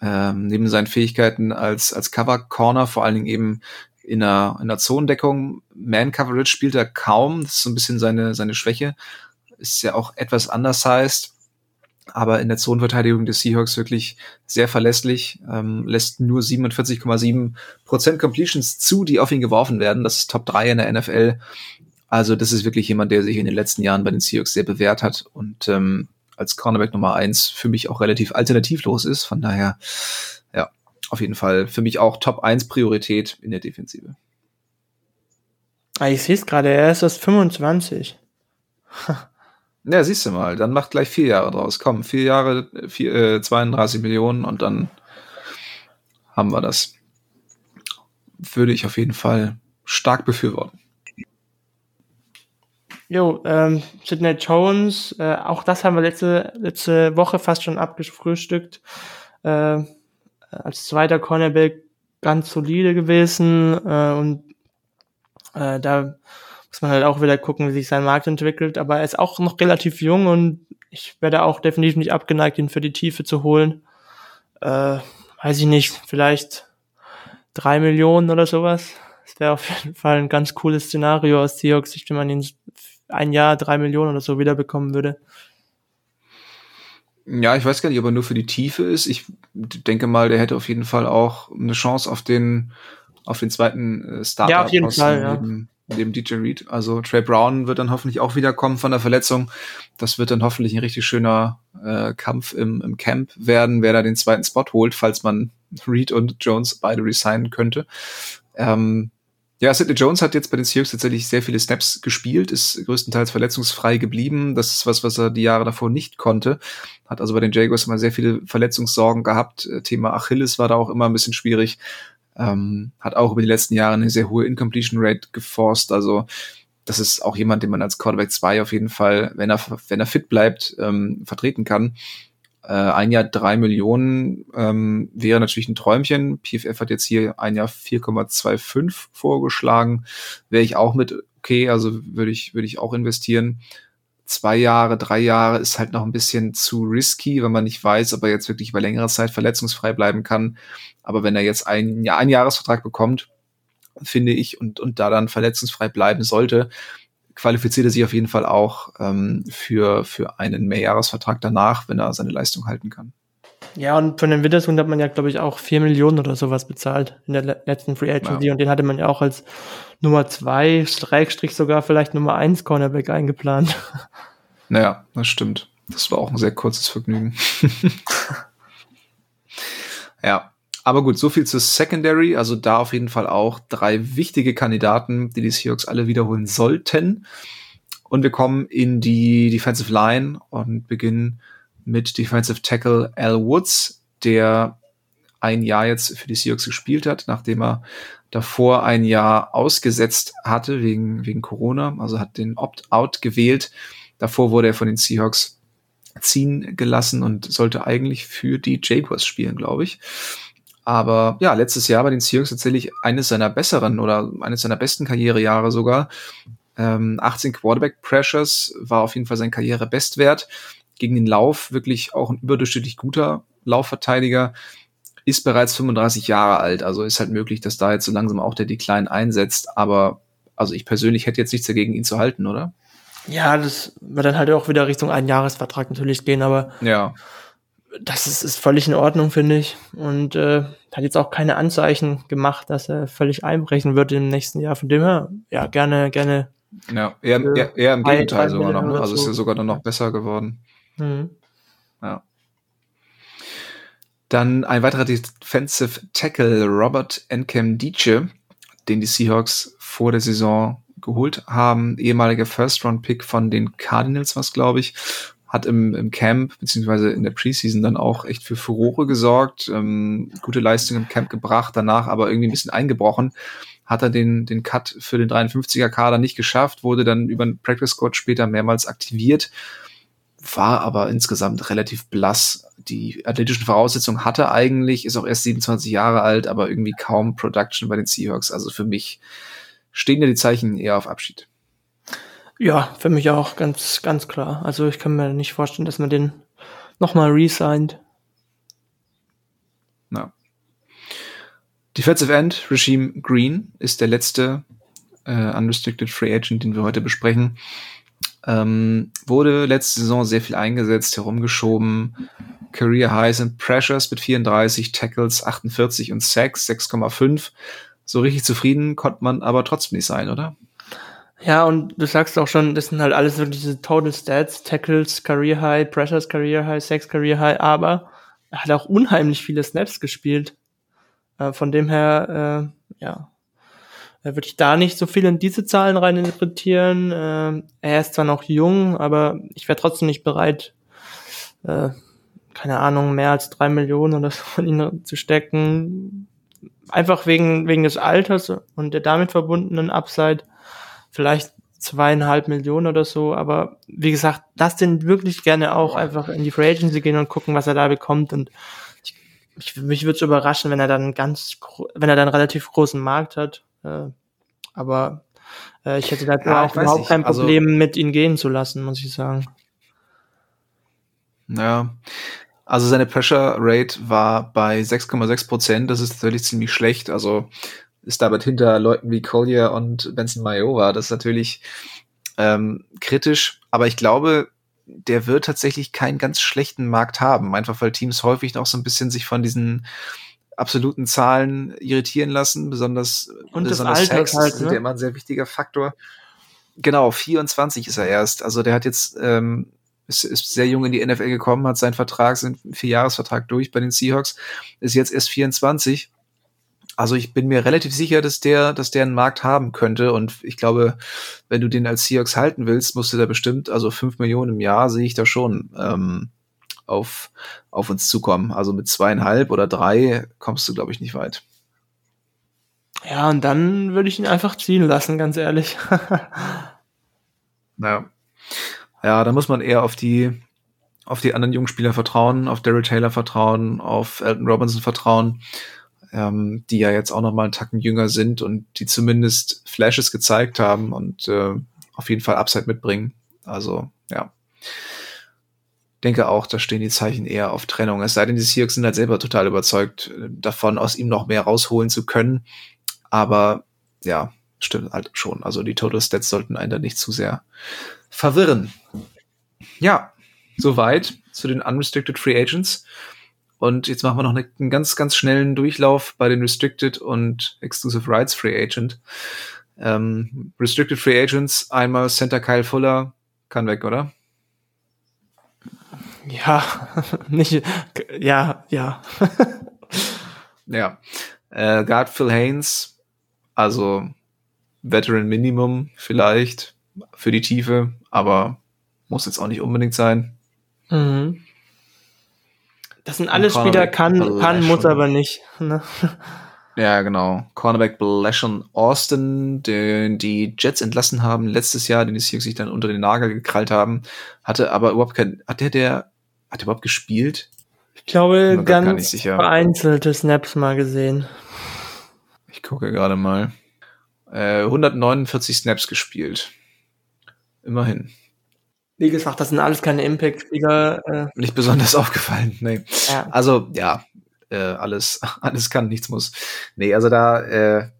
ähm, neben seinen Fähigkeiten als, als Cover Corner, vor allen Dingen eben in der, in der Zonendeckung. Man Coverage spielt er kaum. Das ist so ein bisschen seine, seine Schwäche. Ist ja auch etwas anders heißt aber in der Zonenverteidigung des Seahawks wirklich sehr verlässlich, ähm, lässt nur 47,7 Prozent Completions zu, die auf ihn geworfen werden. Das ist Top 3 in der NFL. Also das ist wirklich jemand, der sich in den letzten Jahren bei den Seahawks sehr bewährt hat und ähm, als Cornerback Nummer 1 für mich auch relativ alternativlos ist. Von daher, ja, auf jeden Fall für mich auch Top 1 Priorität in der Defensive. Ah, ich sehe es gerade, er ist erst 25. Ja, siehst du mal, dann macht gleich vier Jahre draus. Komm, vier Jahre, vier, äh, 32 Millionen und dann haben wir das. Würde ich auf jeden Fall stark befürworten. Jo, ähm, Sidney Jones, äh, auch das haben wir letzte, letzte Woche fast schon abgefrühstückt. Äh, als zweiter Cornerback ganz solide gewesen äh, und äh, da muss man halt auch wieder gucken, wie sich sein Markt entwickelt. Aber er ist auch noch relativ jung und ich werde auch definitiv nicht abgeneigt, ihn für die Tiefe zu holen. Äh, weiß ich nicht, vielleicht drei Millionen oder sowas. Das wäre auf jeden Fall ein ganz cooles Szenario aus Seahawks wenn man ihn ein Jahr drei Millionen oder so wiederbekommen würde. Ja, ich weiß gar nicht, ob er nur für die Tiefe ist. Ich denke mal, der hätte auf jeden Fall auch eine Chance auf den auf den zweiten äh, Starter. Ja, auf jeden Fall, ja dem DJ Reed. Also Trey Brown wird dann hoffentlich auch wiederkommen von der Verletzung. Das wird dann hoffentlich ein richtig schöner äh, Kampf im, im Camp werden, wer da den zweiten Spot holt, falls man Reed und Jones beide resignen könnte. Ähm, ja, Sidney Jones hat jetzt bei den Seahawks tatsächlich sehr viele Snaps gespielt, ist größtenteils verletzungsfrei geblieben. Das ist was, was er die Jahre davor nicht konnte. Hat also bei den Jaguars immer sehr viele Verletzungssorgen gehabt. Äh, Thema Achilles war da auch immer ein bisschen schwierig. Ähm, hat auch über die letzten Jahre eine sehr hohe Incompletion Rate geforst. Also das ist auch jemand, den man als Quarterback 2 auf jeden Fall, wenn er, wenn er fit bleibt, ähm, vertreten kann. Äh, ein Jahr drei Millionen ähm, wäre natürlich ein Träumchen. PFF hat jetzt hier ein Jahr 4,25 vorgeschlagen. Wäre ich auch mit okay, also würde ich, würde ich auch investieren zwei Jahre, drei Jahre ist halt noch ein bisschen zu risky, wenn man nicht weiß, ob er jetzt wirklich über längere Zeit verletzungsfrei bleiben kann. Aber wenn er jetzt ein, ja, einen Jahresvertrag bekommt, finde ich, und, und da dann verletzungsfrei bleiben sollte, qualifiziert er sich auf jeden Fall auch ähm, für, für einen Mehrjahresvertrag danach, wenn er seine Leistung halten kann. Ja, und von den Witherspoon hat man ja, glaube ich, auch vier Millionen oder sowas bezahlt in der letzten Free Agency. Ja. Und den hatte man ja auch als Nummer zwei, Streikstrich sogar vielleicht Nummer eins Cornerback eingeplant. Naja, das stimmt. Das war auch ein sehr kurzes Vergnügen. ja. Aber gut, so viel zur Secondary. Also da auf jeden Fall auch drei wichtige Kandidaten, die die Seahawks alle wiederholen sollten. Und wir kommen in die Defensive Line und beginnen mit Defensive Tackle Al Woods, der ein Jahr jetzt für die Seahawks gespielt hat, nachdem er davor ein Jahr ausgesetzt hatte wegen, wegen Corona, also hat den Opt-out gewählt. Davor wurde er von den Seahawks ziehen gelassen und sollte eigentlich für die Jaguars spielen, glaube ich. Aber ja, letztes Jahr bei den Seahawks tatsächlich eines seiner besseren oder eines seiner besten Karrierejahre sogar. Ähm, 18 Quarterback Pressures war auf jeden Fall sein Karrierebestwert gegen den Lauf wirklich auch ein überdurchschnittlich guter Laufverteidiger, ist bereits 35 Jahre alt, also ist halt möglich, dass da jetzt so langsam auch der Decline einsetzt, aber also ich persönlich hätte jetzt nichts dagegen, ihn zu halten, oder? Ja, das wird dann halt auch wieder Richtung Einjahresvertrag natürlich gehen, aber ja. das ist, ist völlig in Ordnung, finde ich. Und äh, hat jetzt auch keine Anzeichen gemacht, dass er völlig einbrechen wird im nächsten Jahr. Von dem her, ja, gerne, gerne. Ja, eher, eher, eher im Gegenteil sogar noch. Ne? Also ist er sogar dann noch besser geworden. Mhm. Ja. Dann ein weiterer Defensive Tackle, Robert Encam Dice, den die Seahawks vor der Saison geholt haben. Ehemaliger First-Round-Pick von den Cardinals, was glaube ich. Hat im, im Camp, beziehungsweise in der Preseason dann auch echt für Furore gesorgt, ähm, gute Leistung im Camp gebracht, danach aber irgendwie ein bisschen eingebrochen. Hat er den, den Cut für den 53er Kader nicht geschafft, wurde dann über den Practice Squad später mehrmals aktiviert war aber insgesamt relativ blass. Die athletischen Voraussetzungen hatte eigentlich, ist auch erst 27 Jahre alt, aber irgendwie kaum Production bei den Seahawks. Also für mich stehen ja die Zeichen eher auf Abschied. Ja, für mich auch ganz, ganz klar. Also ich kann mir nicht vorstellen, dass man den nochmal resigned. Na. Defensive End, Regime Green, ist der letzte äh, Unrestricted Free Agent, den wir heute besprechen. Ähm, wurde letzte Saison sehr viel eingesetzt, herumgeschoben. Career Highs and Pressures mit 34, Tackles 48 und Sacks 6,5. So richtig zufrieden konnte man aber trotzdem nicht sein, oder? Ja, und du sagst auch schon, das sind halt alles wirklich diese Total Stats, Tackles, Career High, Pressures, Career High, Sacks, Career High, aber er hat auch unheimlich viele Snaps gespielt. Äh, von dem her, äh, ja, würde ich da nicht so viel in diese Zahlen rein interpretieren. Äh, er ist zwar noch jung, aber ich wäre trotzdem nicht bereit, äh, keine Ahnung, mehr als drei Millionen oder so von ihm zu stecken. Einfach wegen, wegen des Alters und der damit verbundenen Upside. Vielleicht zweieinhalb Millionen oder so, aber wie gesagt, lass den wirklich gerne auch einfach in die Free Agency gehen und gucken, was er da bekommt und ich, mich würde es überraschen, wenn er dann ganz, wenn er dann relativ großen Markt hat äh, aber äh, ich hätte da ja, auch überhaupt kein also Problem also, mit ihn gehen zu lassen, muss ich sagen. Ja, also seine Pressure Rate war bei 6,6 Prozent. Das ist natürlich ziemlich schlecht. Also ist damit hinter Leuten wie Collier und Benson Mayowa. Das ist natürlich ähm, kritisch. Aber ich glaube, der wird tatsächlich keinen ganz schlechten Markt haben. Einfach weil Teams häufig noch so ein bisschen sich von diesen absoluten Zahlen irritieren lassen, besonders, und besonders das Alters halt, ne? ja immer ein sehr wichtiger Faktor. Genau, 24 ist er erst. Also der hat jetzt ähm, ist, ist sehr jung in die NFL gekommen, hat seinen Vertrag, seinen Vierjahresvertrag durch bei den Seahawks, ist jetzt erst 24. Also ich bin mir relativ sicher, dass der, dass der einen Markt haben könnte. Und ich glaube, wenn du den als Seahawks halten willst, musst du da bestimmt, also fünf Millionen im Jahr sehe ich da schon. Ähm, auf, auf uns zukommen. Also mit zweieinhalb oder drei kommst du, glaube ich, nicht weit. Ja, und dann würde ich ihn einfach ziehen lassen, ganz ehrlich. naja. Ja, da muss man eher auf die, auf die anderen jungen Spieler vertrauen, auf Daryl Taylor vertrauen, auf Elton Robinson vertrauen, ähm, die ja jetzt auch noch mal einen Tacken jünger sind und die zumindest Flashes gezeigt haben und äh, auf jeden Fall Upside mitbringen. Also, ja denke auch, da stehen die Zeichen eher auf Trennung. Es sei denn, die Seahawks sind halt selber total überzeugt äh, davon, aus ihm noch mehr rausholen zu können. Aber ja, stimmt halt schon. Also die Total Stats sollten einen da nicht zu sehr verwirren. Ja, soweit zu den Unrestricted Free Agents. Und jetzt machen wir noch eine, einen ganz, ganz schnellen Durchlauf bei den Restricted und Exclusive Rights Free Agent. Ähm, Restricted Free Agents, einmal Center Kyle Fuller, kann weg, oder? Ja, nicht, ja, ja. ja. Äh, Guard Phil Haynes, also Veteran Minimum vielleicht für die Tiefe, aber muss jetzt auch nicht unbedingt sein. Mhm. Das sind alles Spieler, kann, kann, muss aber nicht. Ne? Ja, genau. Cornerback Blashon Austin, den die Jets entlassen haben letztes Jahr, den die Seahawks sich dann unter den Nagel gekrallt haben, hatte aber überhaupt kein, hat der, der, hat der überhaupt gespielt? Ich glaube, ganz vereinzelte Snaps mal gesehen. Ich gucke gerade mal. Äh, 149 Snaps gespielt. Immerhin. Wie gesagt, das sind alles keine Impact-Spieler. Äh. Nicht besonders aufgefallen, nee. Ja. Also, ja, äh, alles, alles kann, nichts muss. Nee, also da äh,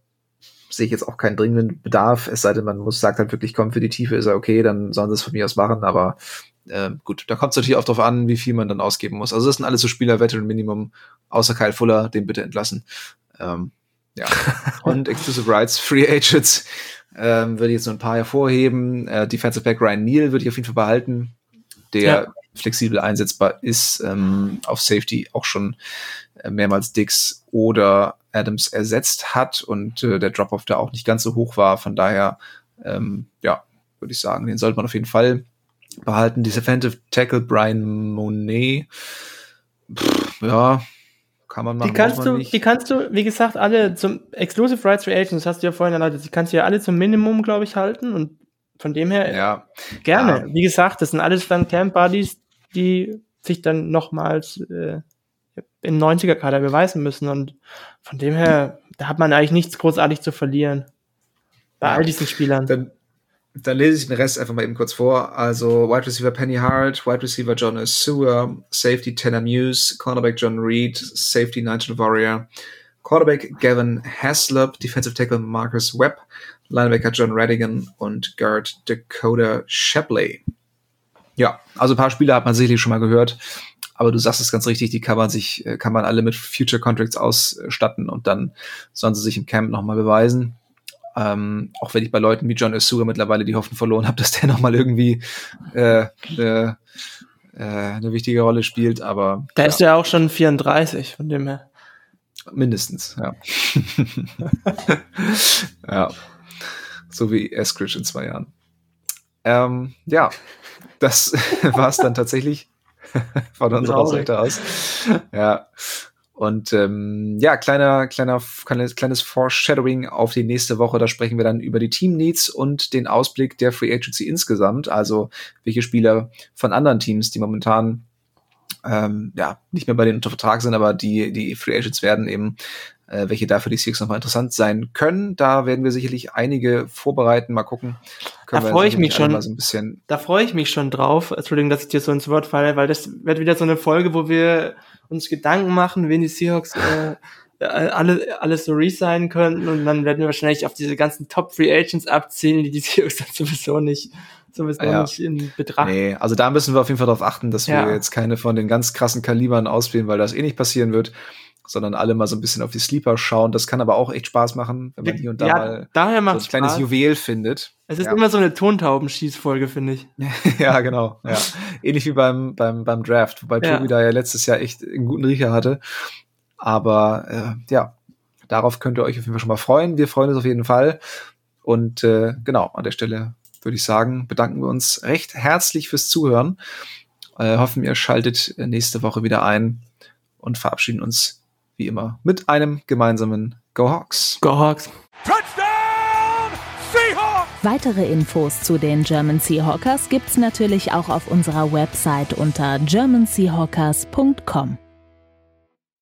sehe ich jetzt auch keinen dringenden Bedarf, es sei denn, man muss, sagt halt wirklich, komm, für die Tiefe ist er okay, dann sollen sie es von mir aus machen, aber äh, gut, da kommt es natürlich auch drauf an, wie viel man dann ausgeben muss. Also das sind alles so Spieler, Veteran Minimum, außer Kyle Fuller, den bitte entlassen. Ähm, ja. Und Exclusive Rights, Free Agents, ähm, würde ich jetzt so ein paar hervorheben. Äh, Defensive Back Ryan Neal würde ich auf jeden Fall behalten, der ja. flexibel einsetzbar ist, ähm, auf Safety auch schon äh, mehrmals Dix oder Adams ersetzt hat und äh, der Drop-Off da auch nicht ganz so hoch war. Von daher, ähm, ja, würde ich sagen, den sollte man auf jeden Fall behalten. Defensive Tackle Brian Monet, Pff, ja, kann man machen. Die kannst du, die kannst du, wie gesagt, alle zum Exclusive Rights for Agents, hast du ja vorhin erläutert, die kannst du ja alle zum Minimum, glaube ich, halten und von dem her ja. gerne. Ja. Wie gesagt, das sind alles dann Camp Buddies, die sich dann nochmals äh, im 90er-Kader beweisen müssen. Und von dem her, da hat man eigentlich nichts großartig zu verlieren. Bei ja, all diesen Spielern. Dann, dann lese ich den Rest einfach mal eben kurz vor. Also Wide Receiver Penny Hart, Wide Receiver John Sewer, Safety Tanner Muse, Cornerback John Reed, Safety Nigel Warrior, Quarterback Gavin Haslop, Defensive Tackle Marcus Webb, Linebacker John Radigan und Guard Dakota Shapley. Ja, also ein paar Spieler hat man sicherlich schon mal gehört. Aber du sagst es ganz richtig, die kann man sich, äh, kann man alle mit Future Contracts ausstatten und dann sollen sie sich im Camp nochmal beweisen. Ähm, auch wenn ich bei Leuten wie John Osura mittlerweile die Hoffnung verloren habe, dass der nochmal irgendwie äh, äh, äh, eine wichtige Rolle spielt, aber. Da ja. ist ja auch schon 34, von dem her. Mindestens, ja. ja. So wie Eskridge in zwei Jahren. Ähm, ja, das war es dann tatsächlich von unserer Seite aus. Ja. Und ähm, ja, kleiner, kleiner, kleines, kleines Foreshadowing auf die nächste Woche. Da sprechen wir dann über die Team Needs und den Ausblick der Free Agency insgesamt. Also welche Spieler von anderen Teams, die momentan ähm, ja nicht mehr bei den unter Vertrag sind, aber die die Free Agents werden eben äh, welche da für die Seahawks nochmal interessant sein können. Da werden wir sicherlich einige vorbereiten. Mal gucken. Können da freue ich mich schon. So ein bisschen da freue ich mich schon drauf. Entschuldigung, dass ich dir so ins Wort falle, weil das wird wieder so eine Folge, wo wir uns Gedanken machen, wen die Seahawks äh, alle, alles so resignen könnten und dann werden wir wahrscheinlich auf diese ganzen Top Free Agents abzielen, die die Seahawks dann sowieso nicht sowieso ja. nicht in Betracht. Nee, also da müssen wir auf jeden Fall darauf achten, dass ja. wir jetzt keine von den ganz krassen Kalibern auswählen, weil das eh nicht passieren wird sondern alle mal so ein bisschen auf die Sleeper schauen. Das kann aber auch echt Spaß machen, wenn man hier und da ja, mal daher so ein kleines Juwel findet. Es ist ja. immer so eine Tontaubenschießfolge, finde ich. ja, genau. Ja. Ähnlich wie beim, beim, beim Draft, wobei ja. Tobi da ja letztes Jahr echt einen guten Riecher hatte. Aber äh, ja, darauf könnt ihr euch auf jeden Fall schon mal freuen. Wir freuen uns auf jeden Fall. Und äh, genau, an der Stelle würde ich sagen, bedanken wir uns recht herzlich fürs Zuhören. Äh, hoffen, ihr schaltet nächste Woche wieder ein und verabschieden uns wie immer mit einem gemeinsamen Go Hawks. Go Hawks. Touchdown Seahawks! Weitere Infos zu den German Seahawkers gibt's natürlich auch auf unserer Website unter germanseahawkers.com.